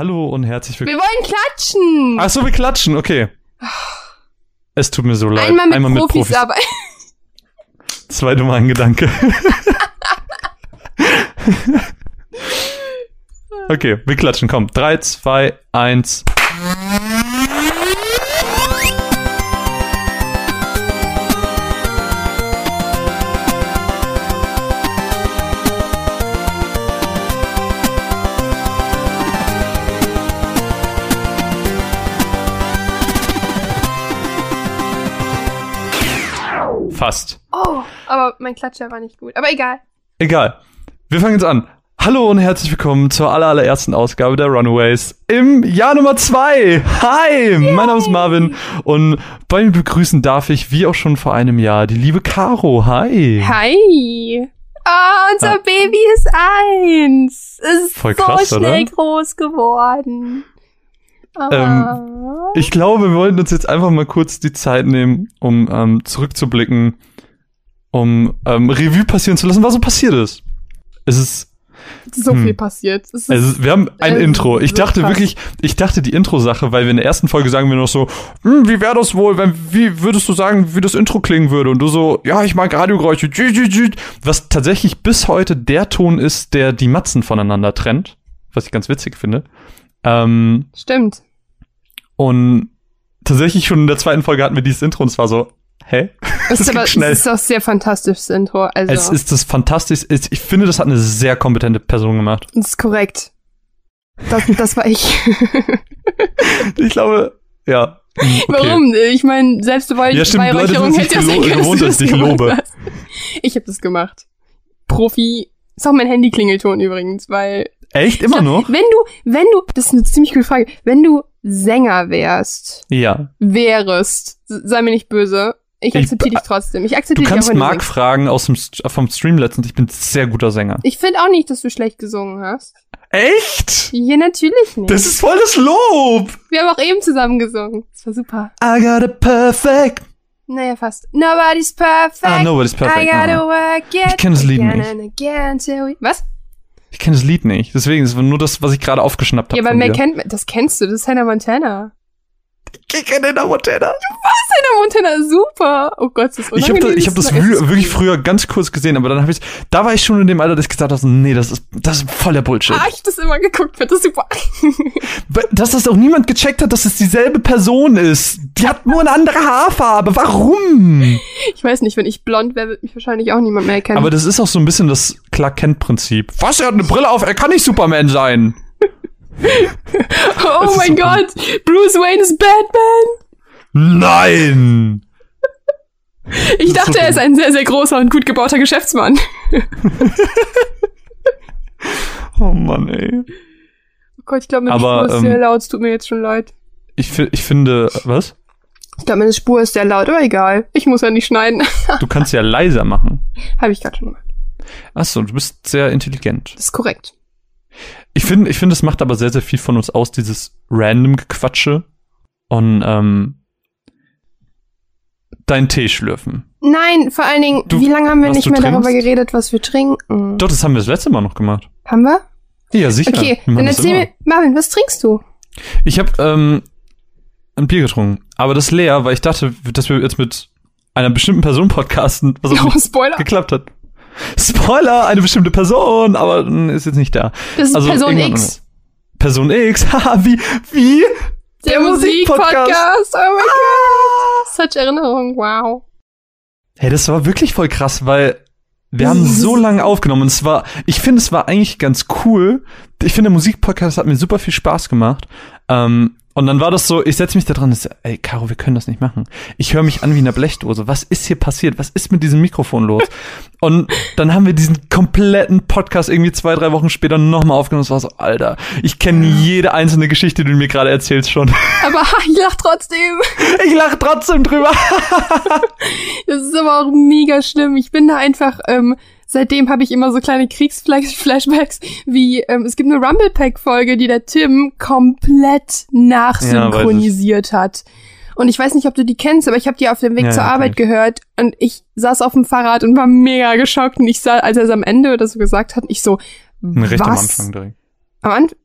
Hallo und herzlich Wir willkommen. wollen klatschen. Ach so, wir klatschen, okay. Es tut mir so leid. Einmal mit Profis, arbeiten. Zweite Mal ein Gedanke. okay, wir klatschen, komm. Drei, zwei, eins. Fast. Oh, aber mein Klatscher war nicht gut. Aber egal. Egal. Wir fangen jetzt an. Hallo und herzlich willkommen zur aller, allerersten Ausgabe der Runaways im Jahr Nummer zwei. Hi, mein Name ist Marvin und bei mir begrüßen darf ich, wie auch schon vor einem Jahr, die liebe Caro. Hi. Hi. Ah, unser Ah. Baby ist eins. Es ist Voll so krass, schnell oder? groß geworden. Ah. Ähm, Ich glaube, wir wollten uns jetzt einfach mal kurz die Zeit nehmen, um ähm, zurückzublicken, um ähm, Revue passieren zu lassen, was so passiert ist. Es ist so hm. viel passiert. Es ist, Also wir haben ein Ähm, Intro. Ich so dachte krass. wirklich, ich dachte die Intro-Sache, weil wir in der ersten Folge sagen wir noch so, hm, wie wäre das wohl, wenn, wie würdest du sagen, wie das Intro klingen würde? Und du so, ja, ich mag Radiogeräusche, was tatsächlich bis heute der Ton ist, der die Matzen voneinander trennt, was ich ganz witzig finde. Ähm, Stimmt. und tatsächlich schon in der zweiten Folge hatten wir dieses Intro und es war so, hä? Es Das ist aber schnell. es ist auch sehr fantastisches Intro. Also, Es ist das fantastisch, ich finde, das hat eine sehr kompetente Person gemacht. das ist korrekt. Das, das war ich. Ich glaube, ja. hm, okay. Warum? Ich meine, selbst bei Ja, hätte ja sein können, dass du ich gemacht lobe. hast. Ich habe das gemacht. Profi. Ist auch mein Handy-Klingelton übrigens, weil Echt? Immer noch? wenn du, wenn du, das ist eine ziemlich gute Frage, wenn du Sänger wärst, Ja. wärst, sei mir nicht böse, ich akzeptiere dich trotzdem. Ich Du akzeptiere dich auch, kannst du Mark singst. fragen aus dem, vom Stream letztens. Ich bin sehr guter Sänger. Ich finde auch nicht, dass du schlecht gesungen hast. Echt? Hier natürlich nicht. Das ist voll das Lob. Wir haben auch eben zusammen gesungen. Das war super. I got it perfect. Naja, fast. Nobody's perfect. Ah, nobody's perfect. I gotta Ah. work it Ich kenn das Lied again nicht. Was? Ich kenne das Lied nicht. Deswegen ist es nur das, was ich gerade aufgeschnappt habe. Ja, aber mehr kennt, das kennst du, das ist Hannah Montana. Ich kenne den Montana. Hannah Montana ist super. Oh Gott, das ist Ich habe unangenehm. das, ich hab das wirklich früher ganz kurz gesehen, aber dann habe ich da war ich schon in dem Alter, dass ich gesagt habe, nee, das ist das ist voll der Bullshit. Ah, ich hab das immer geguckt, wird das super. Dass das auch niemand gecheckt hat, dass es dieselbe Person ist. Die hat nur eine andere Haarfarbe. Warum? Ich weiß nicht, wenn ich blond wäre, wird mich wahrscheinlich auch niemand mehr erkennen. Aber das ist auch so ein bisschen das Clark Kent-Prinzip. Was? Er hat eine Brille auf, er kann nicht Superman sein. Oh mein Gott, Bruce Wayne ist Batman. Nein! Ich dachte, so er ist ein sehr, sehr großer und gut gebauter Geschäftsmann. Oh Mann, ey. Oh Gott, ich glaube, meine Aber, Spur ist ähm, sehr laut, es tut mir jetzt schon leid. Ich, ich finde, was? Ich glaube, meine Spur ist sehr laut, aber egal. Ich muss ja nicht schneiden. Du kannst ja leiser machen. Habe ich gerade schon gemacht. Achso, du bist sehr intelligent. Das ist korrekt. Ich finde, ich finde, es macht aber sehr, sehr viel von uns aus, dieses random Gequatsche und ähm, deinen Tee schlürfen. Nein, vor allen Dingen, Du- wie lange haben wir nicht mehr darüber trinkst? geredet, was wir trinken? Doch, das haben wir das letzte Mal noch gemacht. Haben wir? Ja, sicher. Okay, dann erzähl mir, Marvin, was trinkst du? Ich habe ähm, ein Bier getrunken, aber das leer, weil ich dachte, dass wir jetzt mit einer bestimmten Person podcasten, was auch Oh, Spoiler. geklappt hat. Spoiler, eine bestimmte Person, aber mm, ist jetzt nicht da. Das ist Also Person X. Person X, haha, wie, wie? Der, Der Musikpodcast. Musikpodcast. Oh mein Gott. Such Erinnerung, wow. Hey, das war wirklich voll krass, weil wir haben so lange aufgenommen und es war, ich finde, es war eigentlich ganz cool. Ich finde, der Musikpodcast hat mir super viel Spaß gemacht. Ähm, und dann war das so, ich setze mich da dran und so, ey, Caro, wir können das nicht machen. Ich höre mich an wie eine Blechdose. Was ist hier passiert? Was ist mit diesem Mikrofon los? Und dann haben wir diesen kompletten Podcast irgendwie zwei, drei Wochen später nochmal aufgenommen. Es war so, Alter, ich kenne jede einzelne Geschichte, die du mir gerade erzählst schon. Aber ich lach trotzdem. Ich lache trotzdem drüber. Das ist aber auch mega schlimm. Ich bin da einfach, ähm, seitdem habe ich immer so kleine Kriegsflashbacks, wie ähm, es gibt eine Rumble Pack Folge, die der Tim komplett nachsynchronisiert hat. Und ich weiß nicht, ob du die kennst, aber ich habe die auf dem Weg Ja, zur ja, Arbeit gehört und ich saß auf dem Fahrrad und war mega geschockt und ich sah, als er es am Ende oder so gesagt hat, ich so, Recht am was? Anfang direkt. Am Anfang?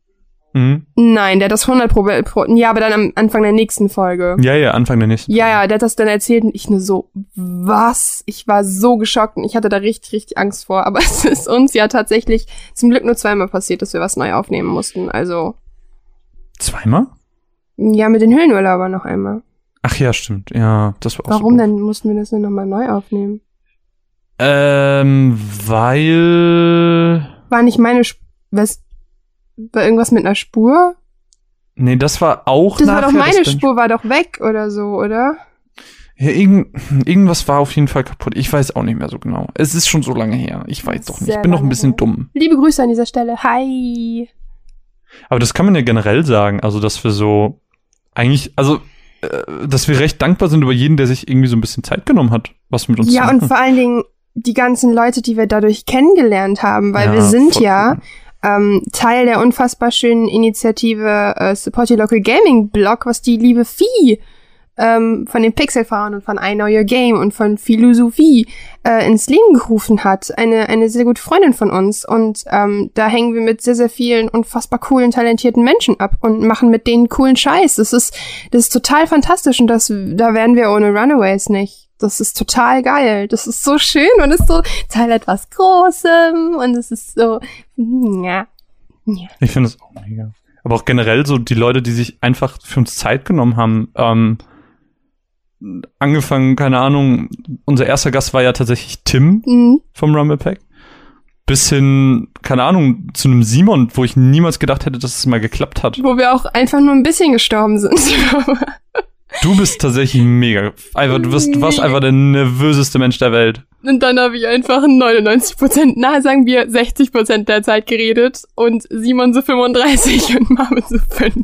Mhm. Nein, der hat das 100 pro, pro ja, aber dann am Anfang der nächsten Folge. Ja, ja, Anfang der nächsten. Ja, ja, der hat das dann erzählt und ich nur so, was? Ich war so geschockt und ich hatte da richtig, richtig Angst vor. Aber es ist uns ja tatsächlich zum Glück nur zweimal passiert, dass wir was neu aufnehmen mussten. Also, Zweimal? ja, mit den Höhlenurlaubern noch einmal. Ach ja, stimmt. Ja, das war auch Warum so. denn mussten wir das denn nochmal neu aufnehmen? Ähm, weil. War nicht meine Sp was, war irgendwas mit einer Spur? Nee, das war auch Das war nachher. doch meine Spur, war doch weg oder so, oder? Ja, irgend, irgendwas war auf jeden Fall kaputt. Ich weiß auch nicht mehr so genau. Es ist schon so lange her. Ich weiß doch nicht. Ich bin noch ein bisschen her. dumm. Liebe Grüße an dieser Stelle. Hi. Aber das kann man ja generell sagen. Also, dass wir so eigentlich, also, äh, dass wir recht dankbar sind über jeden, der sich irgendwie so ein bisschen Zeit genommen hat, was mit uns Ja, zu und machen. vor allen Dingen die ganzen Leute, die wir dadurch kennengelernt haben, weil Ja, wir sind ja cool. Ähm, Teil der unfassbar schönen Initiative äh, Support Your Local Gaming Blog, was die liebe Vieh ähm, von den Pixelfrauen und von I Know Your Game und von Philosophie äh, ins Leben gerufen hat. Eine, eine sehr gute Freundin von uns. Und ähm, da hängen wir mit sehr, sehr vielen unfassbar coolen, talentierten Menschen ab und machen mit denen coolen Scheiß. Das ist, das ist total fantastisch und das, da wären wir ohne Runaways nicht. Das ist total geil. Das ist so schön. Man ist so Teil etwas Großem und es ist so, ja. ja. Ich finde es auch mega. Aber auch generell so die Leute, die sich einfach für uns Zeit genommen haben. Ähm, angefangen, keine Ahnung, unser erster Gast war ja tatsächlich Tim Mhm. vom Rumble Pack. Bis hin, keine Ahnung, zu einem Simon, wo ich niemals gedacht hätte, dass es mal geklappt hat. Wo wir auch einfach nur ein bisschen gestorben sind. Du bist tatsächlich mega. Einfach, du bist, warst einfach der nervöseste Mensch der Welt. Und dann habe ich einfach 99 Prozent, na, sagen wir 60 Prozent der Zeit geredet und Simon so 35 und Marvin so 5.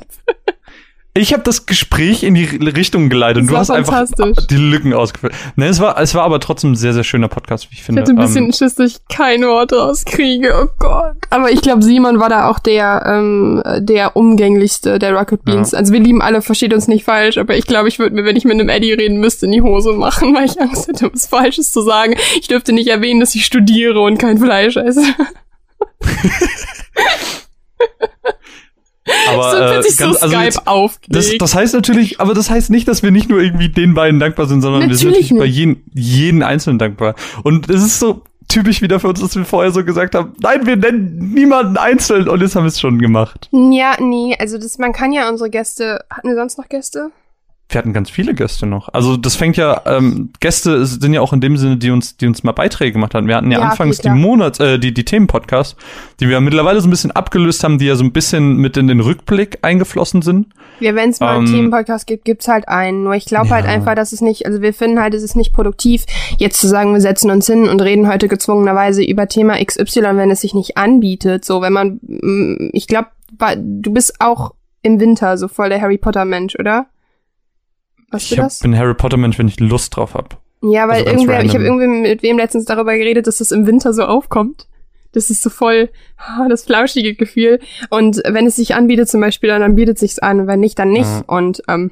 Ich habe das Gespräch in die Richtung geleitet und du hast einfach die Lücken ausgefüllt. Ne, es war, es war aber trotzdem ein sehr, sehr schöner Podcast, wie ich Ich finde. hatte ein bisschen Ähm, Schiss, dass ich kein Wort rauskriege. Oh Gott. Aber ich glaube, Simon war da auch der, ähm, der umgänglichste der Rocket Beans. Ja. Also wir lieben alle, versteht uns nicht falsch, aber ich glaube, ich würde mir, wenn ich mit einem Eddie reden müsste, in die Hose machen, weil ich Angst hätte, was Falsches zu sagen. Ich dürfte nicht erwähnen, dass ich studiere und kein Fleisch esse. aber so äh, plötzlich so ganz, also jetzt, das, das heißt natürlich, aber das heißt nicht, dass wir nicht nur irgendwie den beiden dankbar sind, sondern wir sind Natürlich natürlich bei jeden, jeden Einzelnen dankbar. Und es ist so typisch wieder für uns, dass wir vorher so gesagt haben, nein, wir nennen niemanden einzeln und jetzt haben wir es schon gemacht. Ja, nee, also das, man kann ja unsere Gäste, hatten wir sonst noch Gäste? Wir hatten ganz viele Gäste noch. Also das fängt ja, ähm, Gäste sind ja auch in dem Sinne, die uns, die uns mal Beiträge gemacht haben. Wir hatten ja, Ja, anfangs die Monats, äh, die, die Themenpodcasts, die wir mittlerweile so ein bisschen abgelöst haben, die ja so ein bisschen mit in den Rückblick eingeflossen sind. Ja, wenn es mal einen Ähm, Themenpodcast gibt, gibt's halt einen. Nur ich glaube halt Ja. einfach, dass es nicht, also wir finden halt, es ist nicht produktiv, jetzt zu sagen, wir setzen uns hin und reden heute gezwungenerweise über Thema XY, wenn es sich nicht anbietet. So, wenn man, mm, ich glaube, du bist auch im Winter so voll der Harry Potter Mensch, oder? Weißt Ich das? bin Harry Potter Mensch, wenn ich Lust drauf hab. Ja, weil also irgendwer, ich habe random. irgendwie mit wem letztens darüber geredet, dass das im Winter so aufkommt. Das ist so voll das flauschige Gefühl. Und wenn es sich anbietet zum Beispiel, dann, dann bietet sich's an. Wenn nicht, dann nicht. Ja. Und ähm,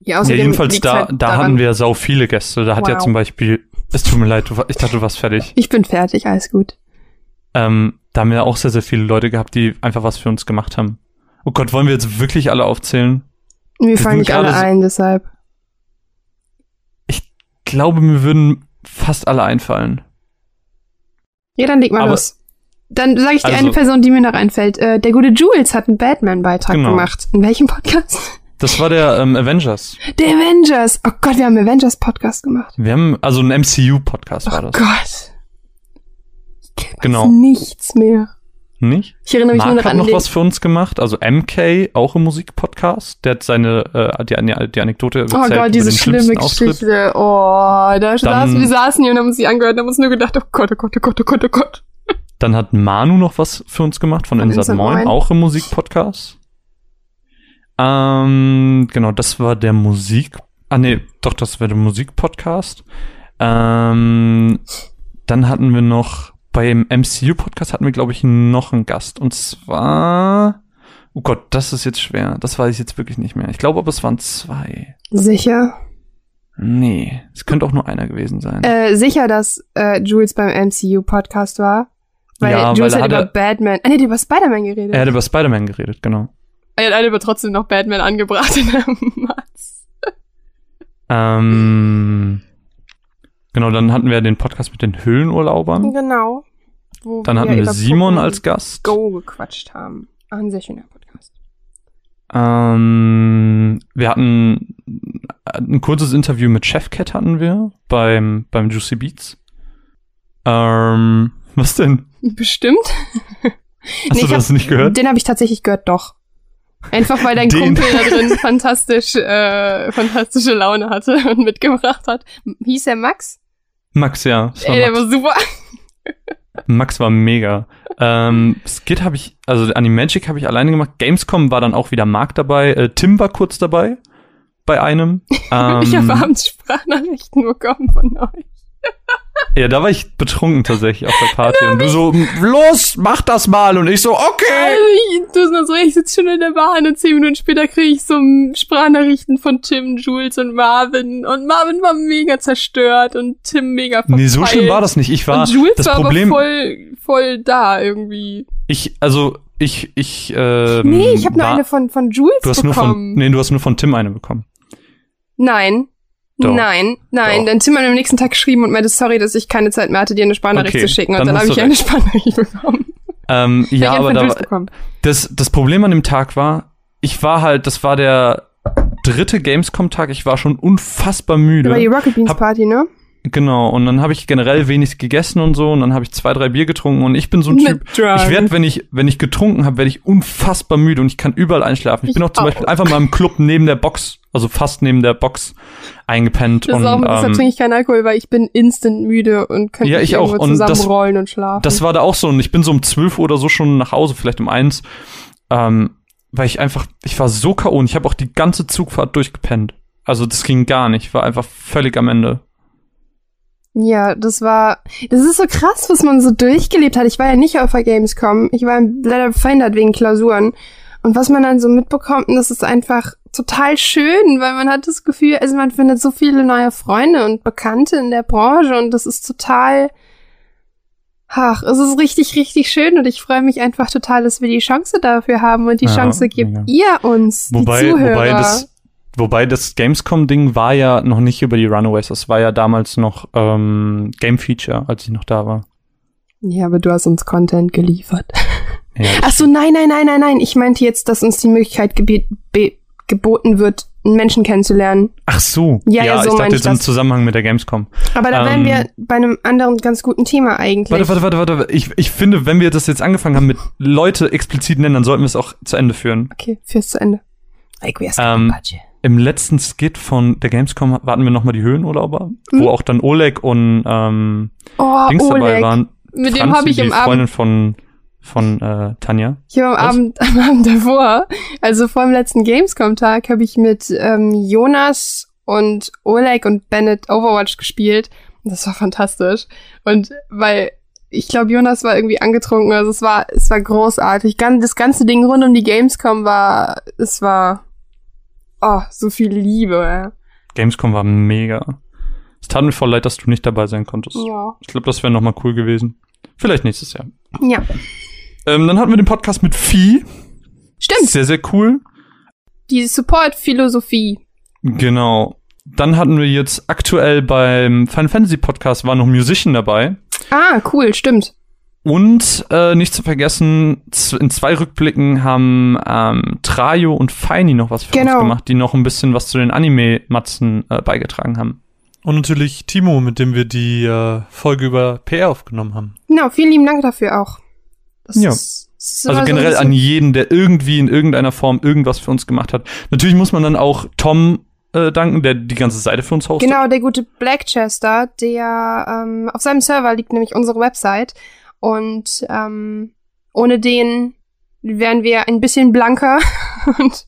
ja, Ja, außerdem jedenfalls liegt's da, halt da daran, hatten wir sau viele Gäste. Da hat ja Wow. zum Beispiel, es tut mir leid, du, ich dachte, du warst fertig. Ich bin fertig, alles gut. Ähm, da haben wir auch sehr, sehr viele Leute gehabt, die einfach was für uns gemacht haben. Oh Gott, wollen wir jetzt wirklich alle aufzählen? Mir fallen nicht alle ein, deshalb. Ich glaube, mir würden fast alle einfallen. Ja, dann leg mal Aber- los. Dann sage ich dir Also- eine Person, die mir noch einfällt. Äh, der gute Jules hat einen Batman-Beitrag Genau. gemacht. In welchem Podcast? Das war der ähm, Avengers. Der Avengers. Oh Gott, wir haben einen Avengers-Podcast gemacht. Wir haben, also ein MCU-Podcast war Oh das. Gott. Ich Genau. nichts mehr. Nicht? Ich erinnere mich nur Mark noch hat an noch was für uns gemacht, also MK, auch im Musikpodcast. Der hat seine, äh, die, die, Anekdote Oh erzählt Gott, über diese schlimme. Geschichte. Oh, da saßen, wir saßen hier und haben uns die angehört und haben uns nur gedacht, oh Gott, oh Gott, oh Gott, oh Gott, oh Gott. Dann hat Manu noch was für uns gemacht von, Insat Moin, Moin. auch im Musikpodcast. Ähm, genau, das war der Musik. Ah nee, doch, das war der Musikpodcast. Ähm, dann hatten wir noch beim MCU-Podcast hatten wir, glaube ich, noch einen Gast. Und zwar. Oh Gott, das ist jetzt schwer. Das weiß ich jetzt wirklich nicht mehr. Ich glaube aber, es waren zwei. Sicher? Nee, es könnte auch nur einer gewesen sein. Äh, sicher, dass äh, Jules beim MCU-Podcast war. Weil Ja, Jules weil er hat über Batman, ah nee, der hat über Spider-Man geredet. Er hat über Spider-Man geredet, genau. er hat aber trotzdem noch Batman angebracht in der Matz. Ähm, genau, dann hatten wir den Podcast mit den Höhlenurlaubern. Genau. Dann hatten wir Simon Pokémon als Gast. Go gequatscht haben. Ah, ein sehr schöner Podcast. Ähm, wir hatten ein kurzes Interview mit Chefcat hatten wir beim, beim Juicy Beats. Ähm, was denn? Bestimmt. Hast Nee, du das hab- nicht gehört? Den habe ich tatsächlich gehört, doch. Einfach weil dein Den. Kumpel da drin fantastisch, äh, fantastische Laune hatte und mitgebracht hat. Hieß er Max? Max, ja. Ey, der Max. war super. Max war mega. Ähm, Skit habe ich, also Animagic habe ich alleine gemacht. Gamescom war dann auch wieder Marc dabei. Äh, Tim war kurz dabei. Bei einem. Ähm, ich habe abends Sprachnachrichten bekommen von euch. ja, da war ich betrunken tatsächlich auf der Party. Und du so, los, mach das mal. Und ich so, okay. Also ich, du nur so, ich sitze schon in der Bahn und zehn Minuten später kriege ich so Sprachnachrichten von Tim, Jules und Marvin. Und Marvin war mega zerstört und Tim mega verpeilt. Nee, so schlimm war das nicht. Ich war, und Jules das war Problem, aber voll, voll da irgendwie. ich, also, ich, ich, ähm, Nee, ich habe nur eine von, von Jules Du hast nur bekommen. von, nee, du hast nur von Tim eine bekommen. Nein. Doch. Nein, nein. Doch. Dann Tim hat mir am nächsten Tag geschrieben und meinte, sorry, dass ich keine Zeit mehr hatte, dir eine Sprachnachricht Okay, zu schicken. Und dann dann, habe ich eine Sprachnachricht bekommen. Ähm, ja, aber da, war- das, das Problem an dem Tag war, ich war halt, das war der dritte Gamescom-Tag, ich war schon unfassbar müde. Über die Rocket Beans Party, ne? Genau, und dann habe ich generell wenig gegessen und so, und dann habe ich zwei, drei Bier getrunken und ich bin so ein Typ, Drunk. ich werde, wenn ich, wenn ich getrunken habe, werde ich unfassbar müde und ich kann überall einschlafen. Ich, Ich bin auch zum auch. Beispiel einfach mal im Club neben der Box, also fast neben der Box eingepennt. Das und auch, deshalb ähm, trinke ich keinen Alkohol, weil ich bin instant müde und könnte Ja, ich auch. Und das- zusammenrollen und schlafen. Das war da auch so. Und ich bin so um 12 Uhr oder so schon nach Hause, vielleicht um eins. Ähm, weil ich einfach, ich war so K.O. und ich habe auch die ganze Zugfahrt durchgepennt. Also das ging gar nicht. Ich war einfach völlig am Ende. Ja, das war, das ist so krass, was man so durchgelebt hat. Ich war ja nicht auf der Gamescom. Ich war leider verhindert wegen Klausuren. Und was man dann so mitbekommt, das ist einfach total schön, weil man hat das Gefühl, also man findet so viele neue Freunde und Bekannte in der Branche und das ist total, ach, es ist richtig, richtig schön und ich freue mich einfach total, dass wir die Chance dafür haben und die Ja, Chance gibt mega. ihr uns, Wobei, die Zuhörer. wobei das, wobei das Gamescom-Ding war ja noch nicht über die Runaways. Das war ja damals noch ähm, Game Feature, als ich noch da war. ja, aber du hast uns Content geliefert. Ja, Ach so, nein, nein, nein, nein, nein. Ich meinte jetzt, dass uns die Möglichkeit geboten wird, einen Menschen kennenzulernen. Ach so. Ja, ja, so ich dachte jetzt im. Zusammenhang mit der Gamescom. Aber da wären Ähm, wir bei einem anderen ganz guten Thema eigentlich. Warte, warte, warte, warte. Ich, ich finde, wenn wir das jetzt angefangen haben mit Leute explizit nennen, dann sollten wir es auch zu Ende führen. Okay, fürs zu Ende. Ähm, Im letzten Skit von der Gamescom hatten wir nochmal die Höhenurlauber, Mhm. wo auch dann Oleg und ähm, oh, Dings dabei Oleg. waren. Mit dem Franzi, habe ich im Abend, Freundin von, von äh, Tanja. ich hab am Was? Abend, am Abend davor, also vor dem letzten Gamescom-Tag, habe ich mit ähm, Jonas und Oleg und Bennett Overwatch gespielt. Und Das war fantastisch. Und weil ich glaube, Jonas war irgendwie angetrunken, also es war, es war großartig. Gan- Das ganze Ding rund um die Gamescom war, es war, oh, so viel Liebe. Ja. Gamescom war mega. Es tat mir voll leid, dass du nicht dabei sein konntest. Ja. Ich glaube, das wäre nochmal cool gewesen. Vielleicht nächstes Jahr. ja. Ähm, dann hatten wir den Podcast mit Vieh. Stimmt. Sehr, sehr cool. Die Support-Philosophie. Genau. Dann hatten wir jetzt aktuell beim Final Fantasy Podcast war noch Musician dabei. Ah, cool, stimmt. Und äh, nicht zu vergessen, in zwei Rückblicken haben ähm, Trajo und Feini noch was für Genau. uns gemacht, die noch ein bisschen was zu den Anime-Matzen äh, beigetragen haben. Und natürlich Timo, mit dem wir die äh, Folge über PR aufgenommen haben. Genau, vielen lieben Dank dafür auch. Das Ja. ist, ist Also so generell an jeden, der irgendwie in irgendeiner Form irgendwas für uns gemacht hat. Natürlich muss man dann auch Tom äh, danken, der die ganze Seite für uns hostet. Genau, der gute Blackchester, der ähm, auf seinem Server liegt nämlich unsere Website. Und ähm, ohne den wären wir ein bisschen blanker und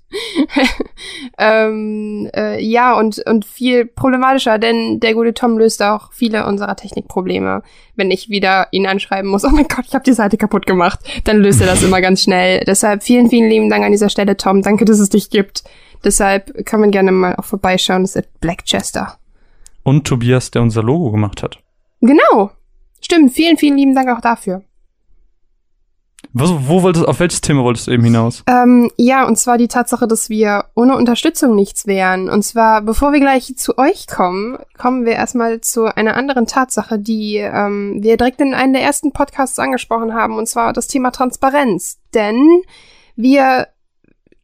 ähm, äh, ja und und viel problematischer, denn der gute Tom löst auch viele unserer Technikprobleme. Wenn ich wieder ihn anschreiben muss, oh mein Gott, ich habe die Seite kaputt gemacht, dann löst er das immer ganz schnell. Deshalb vielen, vielen lieben Dank an dieser Stelle, Tom. Danke, dass es dich gibt. Deshalb kann man gerne mal auch vorbeischauen. Das ist Blackchester. Und Tobias, der unser Logo gemacht hat. Genau. Stimmt. Vielen, vielen lieben Dank auch dafür. Was, wo wolltest, auf welches Thema wolltest du eben hinaus? Ähm, ja, und zwar die Tatsache, dass wir ohne Unterstützung nichts wären. Und zwar, bevor wir gleich zu euch kommen, kommen wir erstmal zu einer anderen Tatsache, die ähm, wir direkt in einem der ersten Podcasts angesprochen haben, und zwar das Thema Transparenz. Denn wir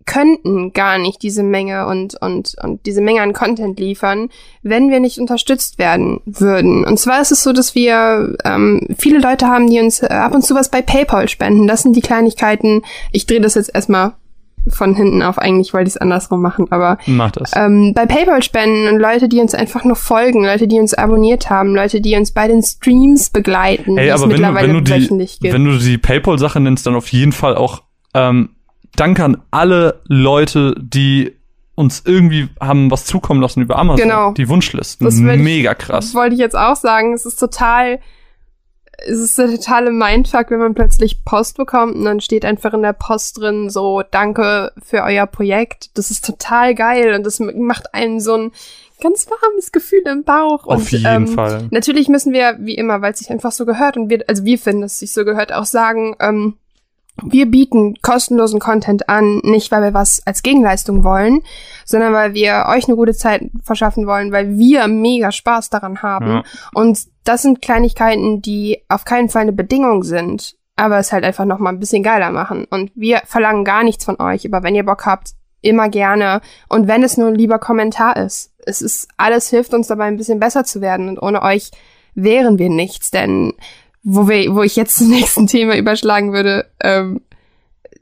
könnten gar nicht diese Menge und, und, und diese Menge an Content liefern, wenn wir nicht unterstützt werden würden. Und zwar ist es so, dass wir ähm, viele Leute haben, die uns äh, ab und zu was bei PayPal spenden. Das sind die Kleinigkeiten. Ich drehe das jetzt erstmal von hinten auf. Eigentlich wollte ich es andersrum machen, aber Mach das. ähm, bei PayPal spenden und Leute, die uns einfach nur folgen, Leute, die uns abonniert haben, Leute, die uns bei den Streams begleiten, Ey, aber wenn du, mittlerweile wenn du wöchentlich die, gibt. wenn du die PayPal-Sache nennst, dann auf jeden Fall auch ähm, Danke an alle Leute, die uns irgendwie haben was zukommen lassen über Amazon. Genau. Die Wunschlisten. Das ich- Mega krass. Das wollte ich jetzt auch sagen. Es ist total, es ist der totale Mindfuck, wenn man plötzlich Post bekommt und dann steht einfach in der Post drin so, danke für euer Projekt. Das ist total geil und das macht einen so ein ganz warmes Gefühl im Bauch. Auf und, jeden ähm, Fall. Natürlich müssen wir, wie immer, weil es sich einfach so gehört und wir, also wir finden, dass es sich so gehört, auch sagen, ähm, wir bieten kostenlosen Content an, nicht weil wir was als Gegenleistung wollen, sondern weil wir euch eine gute Zeit verschaffen wollen, weil wir mega Spaß daran haben. Ja. Und das sind Kleinigkeiten, die auf keinen Fall eine Bedingung sind, aber es halt einfach noch mal ein bisschen geiler machen. Und wir verlangen gar nichts von euch, aber wenn ihr Bock habt, immer gerne. Und wenn es nur ein lieber Kommentar ist, es ist alles hilft uns dabei, ein bisschen besser zu werden. Und ohne euch wären wir nichts, denn wo wir, wo ich jetzt zum nächsten Thema überschlagen würde, ähm,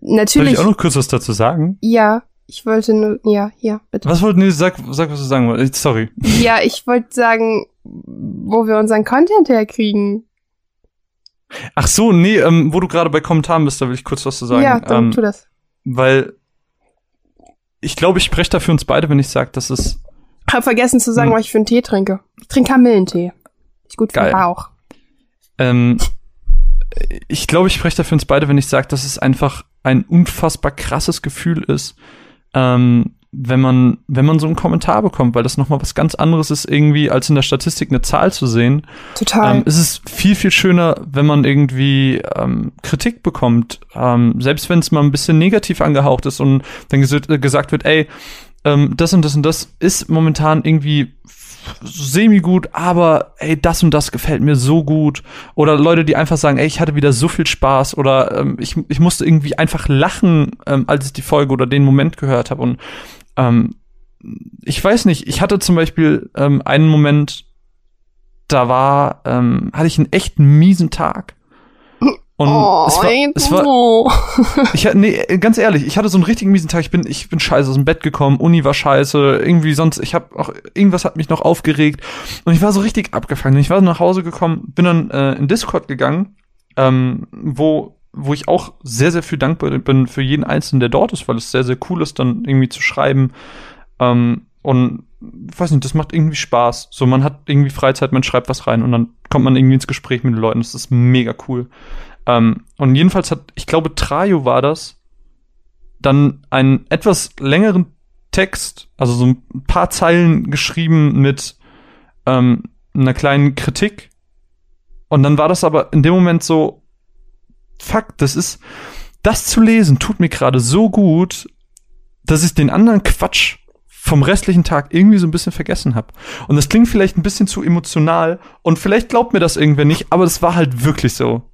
Soll natürlich, ich auch noch kurz was dazu sagen? ja, ich wollte nur, ja, ja, bitte. Was wollt, nee, sag, sag, was du sagen wolltest. Sorry. Ja, ich wollte sagen, wo wir unseren Content herkriegen. Ach so, nee, ähm, wo du gerade bei Kommentaren bist, da will ich kurz was zu sagen. ja, dann ähm, tu das. weil ich glaube, ich spreche da für uns beide, wenn ich sage, dass es Hab vergessen zu sagen, Hm. was ich für einen Tee trinke. Ich trinke Kamillentee. Ist gut für Geil. den Bauch. Ähm, ich glaube, ich spreche da für uns beide, wenn ich sage, dass es einfach ein unfassbar krasses Gefühl ist, ähm, wenn man, wenn man so einen Kommentar bekommt, weil das nochmal was ganz anderes ist, irgendwie, als in der Statistik eine Zahl zu sehen. Total. Ähm, es ist viel, viel schöner, wenn man irgendwie ähm, Kritik bekommt, ähm, selbst wenn es mal ein bisschen negativ angehaucht ist und dann ges äh, gesagt wird, ey, ähm, das und das und das ist momentan irgendwie semi gut, aber ey, das und das gefällt mir so gut. Oder Leute, die einfach sagen, ey, ich hatte wieder so viel Spaß oder ähm, ich, ich musste irgendwie einfach lachen, ähm, als ich die Folge oder den Moment gehört habe. Und ähm, ich weiß nicht, ich hatte zum Beispiel ähm, einen Moment, da war, ähm, hatte ich einen echt miesen Tag. Und oh, es war, es war, ich hatte, nee, ganz ehrlich, ich hatte so einen richtigen miesen Tag. Ich bin, ich bin scheiße aus dem Bett gekommen, Uni war scheiße, irgendwie sonst, ich habe auch, irgendwas hat mich noch aufgeregt und ich war so richtig abgefangen. Ich war nach Hause gekommen, bin dann äh, in Discord gegangen, ähm, wo wo ich auch sehr, sehr viel dankbar bin für jeden Einzelnen, der dort ist, weil es sehr, sehr cool ist, dann irgendwie zu schreiben. Ähm, und ich weiß nicht, das macht irgendwie Spaß. So, man hat irgendwie Freizeit, man schreibt was rein und dann kommt man irgendwie ins Gespräch mit den Leuten. Das ist mega cool. Ähm, und jedenfalls hat, ich glaube, Trajo war das, dann einen etwas längeren Text, also so ein paar Zeilen geschrieben mit ähm, einer kleinen Kritik. Und dann war das aber in dem Moment so, fuck, das ist, das zu lesen tut mir gerade so gut, dass ich den anderen Quatsch vom restlichen Tag irgendwie so ein bisschen vergessen habe. Und das klingt vielleicht ein bisschen zu emotional und vielleicht glaubt mir das irgendwer nicht, aber das war halt wirklich so.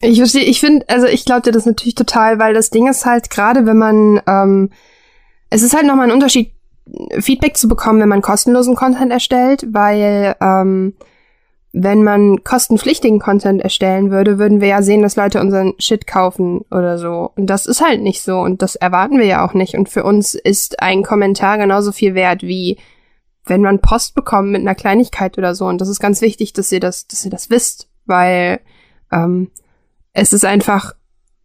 Ich verstehe, ich finde, also ich glaube dir das natürlich total, weil das Ding ist halt gerade, wenn man, ähm, es ist halt nochmal ein Unterschied, Feedback zu bekommen, wenn man kostenlosen Content erstellt, weil ähm, wenn man kostenpflichtigen Content erstellen würde, würden wir ja sehen, dass Leute unseren Shit kaufen oder so. Und das ist halt nicht so und das erwarten wir ja auch nicht. Und für uns ist ein Kommentar genauso viel wert wie wenn man Post bekommt mit einer Kleinigkeit oder so. Und das ist ganz wichtig, dass ihr das, dass ihr das wisst, weil ähm, es ist einfach,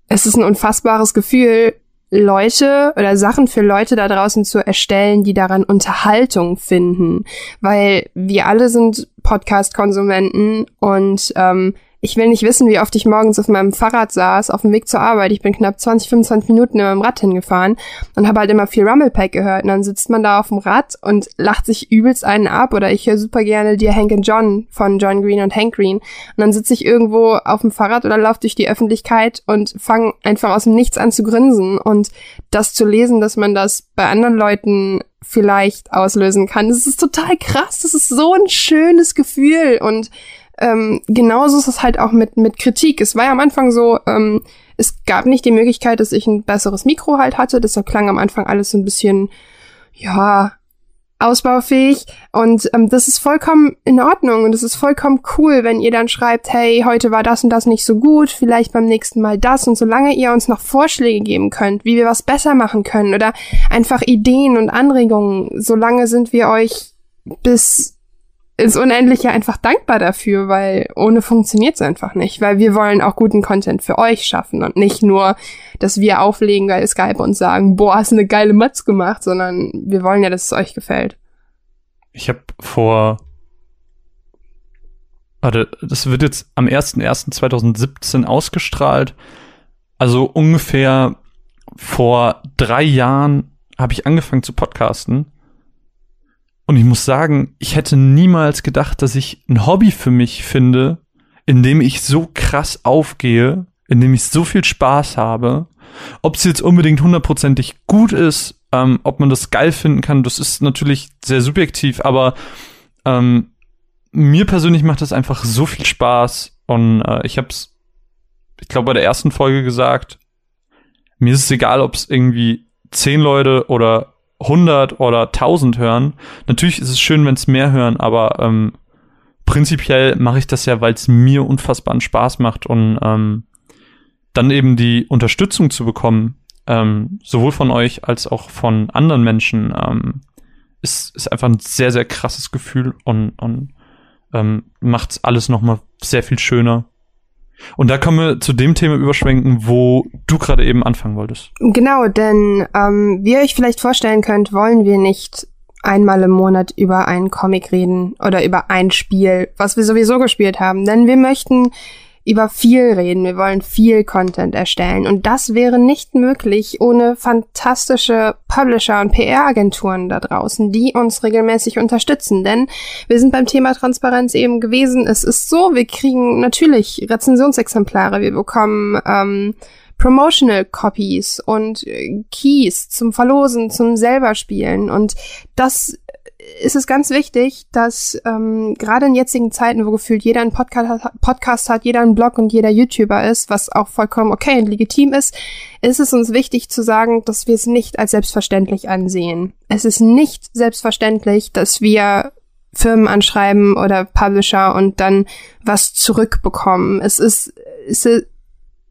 es ist ein unfassbares Gefühl, Leute oder Sachen für Leute da draußen zu erstellen, die daran Unterhaltung finden. Weil wir alle sind Podcast-Konsumenten und ähm, ich will nicht wissen, wie oft ich morgens auf meinem Fahrrad saß, auf dem Weg zur Arbeit. Ich bin knapp 20, 25 Minuten in meinem Rad hingefahren und habe halt immer viel Rumblepack gehört. Und dann sitzt man da auf dem Rad und lacht sich übelst einen ab. Oder ich höre super gerne Dear Hank and John von John Green und Hank Green. Und dann sitze ich irgendwo auf dem Fahrrad oder laufe durch die Öffentlichkeit und fange einfach aus dem Nichts an zu grinsen. Und das zu lesen, dass man das bei anderen Leuten vielleicht auslösen kann, das ist total krass. Das ist so ein schönes Gefühl. Und ähm, genauso ist es halt auch mit, mit Kritik. Es war ja am Anfang so, ähm, es gab nicht die Möglichkeit, dass ich ein besseres Mikro halt hatte. Deshalb klang am Anfang alles so ein bisschen, ja, ausbaufähig. Und ähm, das ist vollkommen in Ordnung und es ist vollkommen cool, wenn ihr dann schreibt, hey, heute war das und das nicht so gut, vielleicht beim nächsten Mal das. Und solange ihr uns noch Vorschläge geben könnt, wie wir was besser machen können oder einfach Ideen und Anregungen, solange sind wir euch bis ins Unendliche einfach dankbar dafür, weil ohne funktioniert es einfach nicht, weil wir wollen auch guten Content für euch schaffen und nicht nur, dass wir auflegen bei Skype und sagen, boah, hast eine geile Matz gemacht, sondern wir wollen ja, dass es euch gefällt. Ich habe vor Warte, das wird jetzt am 01.01.2017 ausgestrahlt. Also ungefähr vor drei Jahren habe ich angefangen zu podcasten. Und ich muss sagen, ich hätte niemals gedacht, dass ich ein Hobby für mich finde, in dem ich so krass aufgehe, in dem ich so viel Spaß habe. Ob es jetzt unbedingt hundertprozentig gut ist, ähm, ob man das geil finden kann, das ist natürlich sehr subjektiv, aber ähm, mir persönlich macht das einfach so viel Spaß und äh, ich habe es, ich glaube, bei der ersten Folge gesagt, mir ist es egal, ob es irgendwie zehn Leute oder 100 oder 1000 hören. Natürlich ist es schön, wenn es mehr hören, aber ähm, prinzipiell mache ich das ja, weil es mir unfassbaren Spaß macht und ähm, dann eben die Unterstützung zu bekommen, ähm, sowohl von euch als auch von anderen Menschen, ähm, ist, ist einfach ein sehr, sehr krasses Gefühl und, und ähm, macht alles nochmal sehr viel schöner. Und da können wir zu dem Thema überschwenken, wo du gerade eben anfangen wolltest. Genau, denn ähm, wie ihr euch vielleicht vorstellen könnt, wollen wir nicht einmal im Monat über einen Comic reden oder über ein Spiel, was wir sowieso gespielt haben. Denn wir möchten über viel reden. Wir wollen viel Content erstellen. Und das wäre nicht möglich ohne fantastische Publisher und PR-Agenturen da draußen, die uns regelmäßig unterstützen. Denn wir sind beim Thema Transparenz eben gewesen. Es ist so, wir kriegen natürlich Rezensionsexemplare. Wir bekommen ähm, Promotional Copies und äh, Keys zum Verlosen, zum selber spielen. Und das ist es ganz wichtig, dass ähm, gerade in jetzigen Zeiten, wo gefühlt jeder einen Podcast, Podcast hat, jeder einen Blog und jeder YouTuber ist, was auch vollkommen okay und legitim ist, ist es uns wichtig zu sagen, dass wir es nicht als selbstverständlich ansehen. Es ist nicht selbstverständlich, dass wir Firmen anschreiben oder Publisher und dann was zurückbekommen. Es ist, es ist,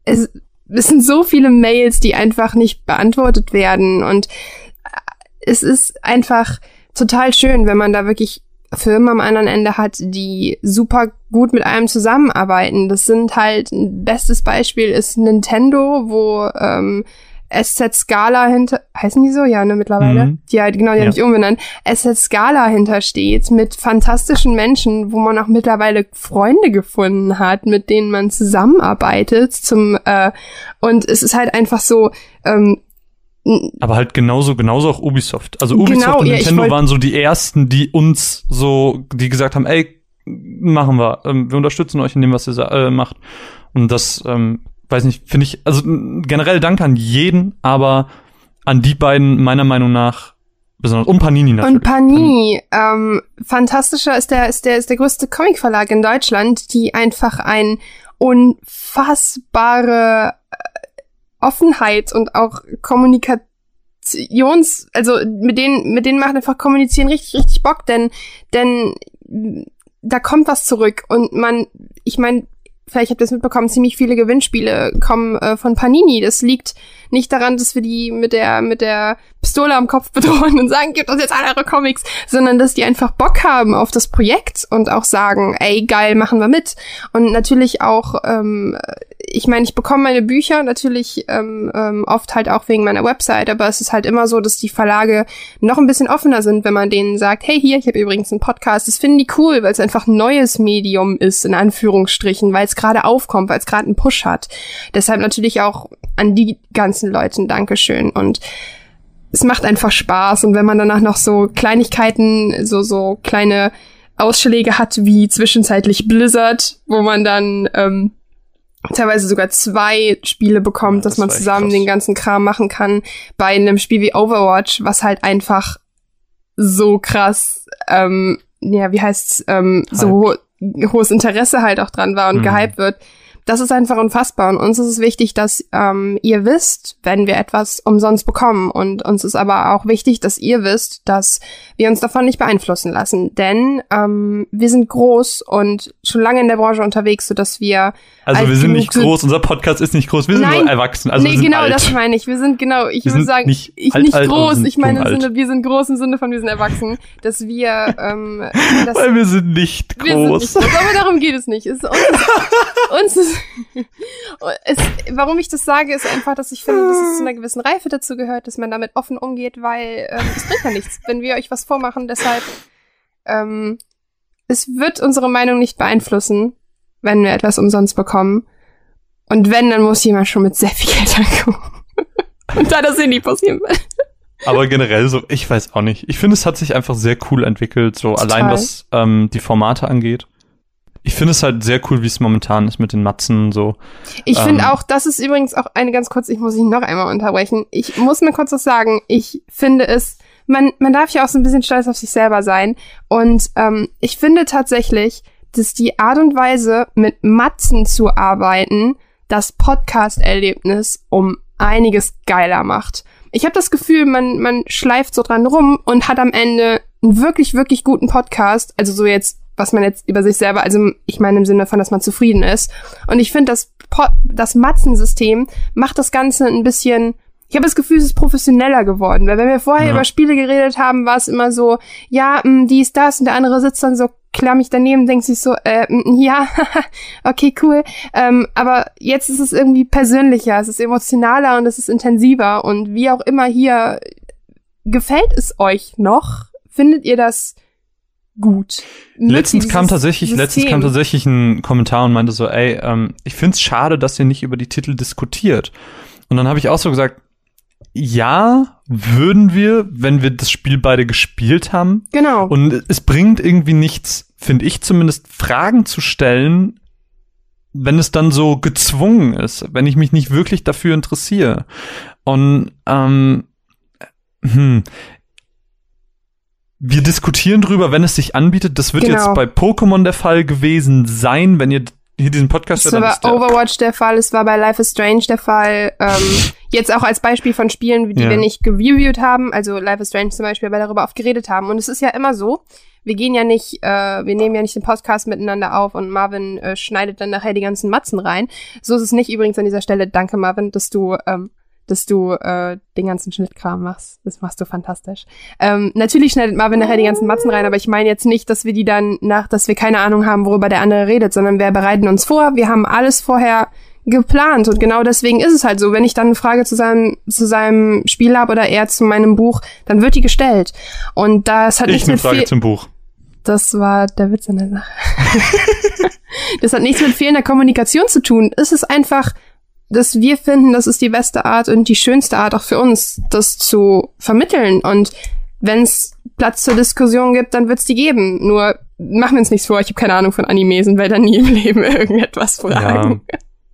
es, es sind so viele Mails, die einfach nicht beantwortet werden und es ist einfach, total schön, wenn man da wirklich Firmen am anderen Ende hat, die super gut mit einem zusammenarbeiten. Das sind halt, ein bestes Beispiel ist Nintendo, wo ähm, SZ Scala hinter, heißen die so? Ja, ne, mittlerweile? Mhm. Ja, genau, die ja. haben sich umbenannt. SZ Scala hintersteht mit fantastischen Menschen, wo man auch mittlerweile Freunde gefunden hat, mit denen man zusammenarbeitet zum, äh, und es ist halt einfach so, ähm, aber halt genauso, genauso auch Ubisoft. Also Ubisoft genau, und Nintendo ja, waren so die ersten, die uns so, die gesagt haben, ey, machen wir, ähm, wir unterstützen euch in dem, was ihr äh, macht. Und das, ähm, weiß nicht, finde ich, also generell Dank an jeden, aber an die beiden meiner Meinung nach besonders und Panini natürlich. Und Panini, ähm, fantastischer ist der ist der ist der größte Comicverlag in Deutschland, die einfach ein unfassbare Offenheit und auch Kommunikations, also mit denen, mit denen macht einfach kommunizieren richtig, richtig Bock, denn, denn da kommt was zurück und man, ich meine, vielleicht habt ihr es mitbekommen, ziemlich viele Gewinnspiele kommen äh, von Panini. Das liegt nicht daran, dass wir die mit der, mit der Pistole am Kopf bedrohen und sagen, gebt uns jetzt alle eure Comics, sondern dass die einfach Bock haben auf das Projekt und auch sagen, ey, geil, machen wir mit. Und natürlich auch, ähm, ich meine, ich bekomme meine Bücher natürlich ähm, ähm, oft halt auch wegen meiner Website, aber es ist halt immer so, dass die Verlage noch ein bisschen offener sind, wenn man denen sagt, hey, hier, ich habe übrigens einen Podcast. Das finden die cool, weil es einfach ein neues Medium ist, in Anführungsstrichen, weil es gerade aufkommt, weil es gerade einen Push hat. Deshalb natürlich auch an die ganzen Leuten Dankeschön und es macht einfach Spaß und wenn man danach noch so Kleinigkeiten, so so kleine Ausschläge hat wie zwischenzeitlich Blizzard, wo man dann ähm, teilweise sogar zwei Spiele bekommt, Ja, dass das man zusammen den ganzen Kram machen kann. Bei einem Spiel wie Overwatch, was halt einfach so krass, ähm, ja, wie heißt's, ähm, so hohes Interesse halt auch dran war und Mhm. gehypt wird. Das ist einfach unfassbar. Und uns ist es wichtig, dass ähm, ihr wisst, wenn wir etwas umsonst bekommen. Und uns ist aber auch wichtig, dass ihr wisst, dass wir uns davon nicht beeinflussen lassen. Denn ähm, wir sind groß und schon lange in der Branche unterwegs, sodass wir Also wir sind nicht groß, unser Podcast ist nicht groß, wir sind Nein. nur erwachsen. Also nee, genau, alt. das meine ich. Wir sind genau, ich Wir würde sagen, nicht ich alt, nicht alt, groß, ich meine. Sinne, wir sind groß im Sinne von wir sind erwachsen, dass wir, ähm, dass Weil wir sind nicht wir sind groß. nicht groß, aber darum geht es nicht. Es, uns ist, uns ist, es, warum ich das sage, ist einfach, dass ich finde, dass es zu einer gewissen Reife dazu gehört, dass man damit offen umgeht, weil ähm, es bringt ja nichts, wenn wir euch was vormachen. Deshalb, ähm, es wird unsere Meinung nicht beeinflussen, wenn wir etwas umsonst bekommen. Und wenn, dann muss jemand schon mit sehr viel Geld ankommen. Und da das eh nie passieren wird. Aber generell so, ich weiß auch nicht. Ich finde, es hat sich einfach sehr cool entwickelt, so Total. allein was ähm, die Formate angeht. Ich finde es halt sehr cool, wie es momentan ist mit den Matzen so. Ich Ähm. finde auch, das ist übrigens auch eine ganz kurz, ich muss ihn noch einmal unterbrechen. Ich muss mir kurz was sagen. Ich finde es, man, man darf ja auch so ein bisschen stolz auf sich selber sein. Und ähm, ich finde tatsächlich, dass die Art und Weise, mit Matzen zu arbeiten, das Podcast-Erlebnis um einiges geiler macht. Ich habe das Gefühl, man, man schleift so dran rum und hat am Ende einen wirklich, wirklich guten Podcast. Also so jetzt, was man jetzt über sich selber, also ich meine im Sinne von, dass man zufrieden ist. Und ich finde, das, Po- das Matzensystem macht das Ganze ein bisschen. Ich habe das Gefühl, es ist professioneller geworden, weil wenn wir vorher Ja. über Spiele geredet haben, war es immer so, ja, mh, dies, das und der andere sitzt dann so klammig daneben, denkt sich so, äh, mh, ja, okay, cool. Ähm, aber jetzt ist es irgendwie persönlicher, es ist emotionaler und es ist intensiver und wie auch immer hier, gefällt es euch noch? Findet ihr das gut? Letztens kam tatsächlich, letztens System? kam tatsächlich ein Kommentar und meinte so, ey, ähm, ich find's schade, dass ihr nicht über die Titel diskutiert. Und dann habe ich auch so gesagt, ja, würden wir, wenn wir das Spiel beide gespielt haben. Genau. Und es bringt irgendwie nichts, finde ich zumindest, Fragen zu stellen, wenn es dann so gezwungen ist, wenn ich mich nicht wirklich dafür interessiere. Und ähm, hm, wir diskutieren drüber, wenn es sich anbietet. Das wird Genau. jetzt bei Pokémon der Fall gewesen sein, wenn ihr hier diesen Podcast Es hört, war dann bei Overwatch der Fall, es war bei Life is Strange der Fall. Ähm, jetzt auch als Beispiel von Spielen, die Ja. wir nicht gereviewt haben, also Life is Strange zum Beispiel, weil wir darüber oft geredet haben. Und es ist ja immer so, wir gehen ja nicht, äh, wir nehmen ja nicht den Podcast miteinander auf und Marvin äh, schneidet dann nachher die ganzen Matzen rein. So ist es nicht übrigens an dieser Stelle. Danke, Marvin, dass du ähm, dass du äh, den ganzen Schnittkram machst. Das machst du fantastisch. Ähm, natürlich schneidet Marvin nachher die ganzen Matzen rein, aber ich meine jetzt nicht, dass wir die dann nach, dass wir keine Ahnung haben, worüber der andere redet, sondern wir bereiten uns vor. Wir haben alles vorher geplant und genau deswegen ist es halt so. Wenn ich dann eine Frage zu seinem zu seinem Spiel habe oder er zu meinem Buch, dann wird die gestellt. Und das hat ich nichts eine mit Frage viel zum Buch. das war der Witz an der Sache. das hat nichts mit fehlender Kommunikation zu tun. Es ist einfach, dass wir finden, das ist die beste Art und die schönste Art auch für uns, das zu vermitteln. Und wenn es Platz zur Diskussion gibt, dann wird es die geben. Nur machen wir uns nichts vor, ich habe keine Ahnung von Animes und werde dann nie im Leben irgendetwas fragen.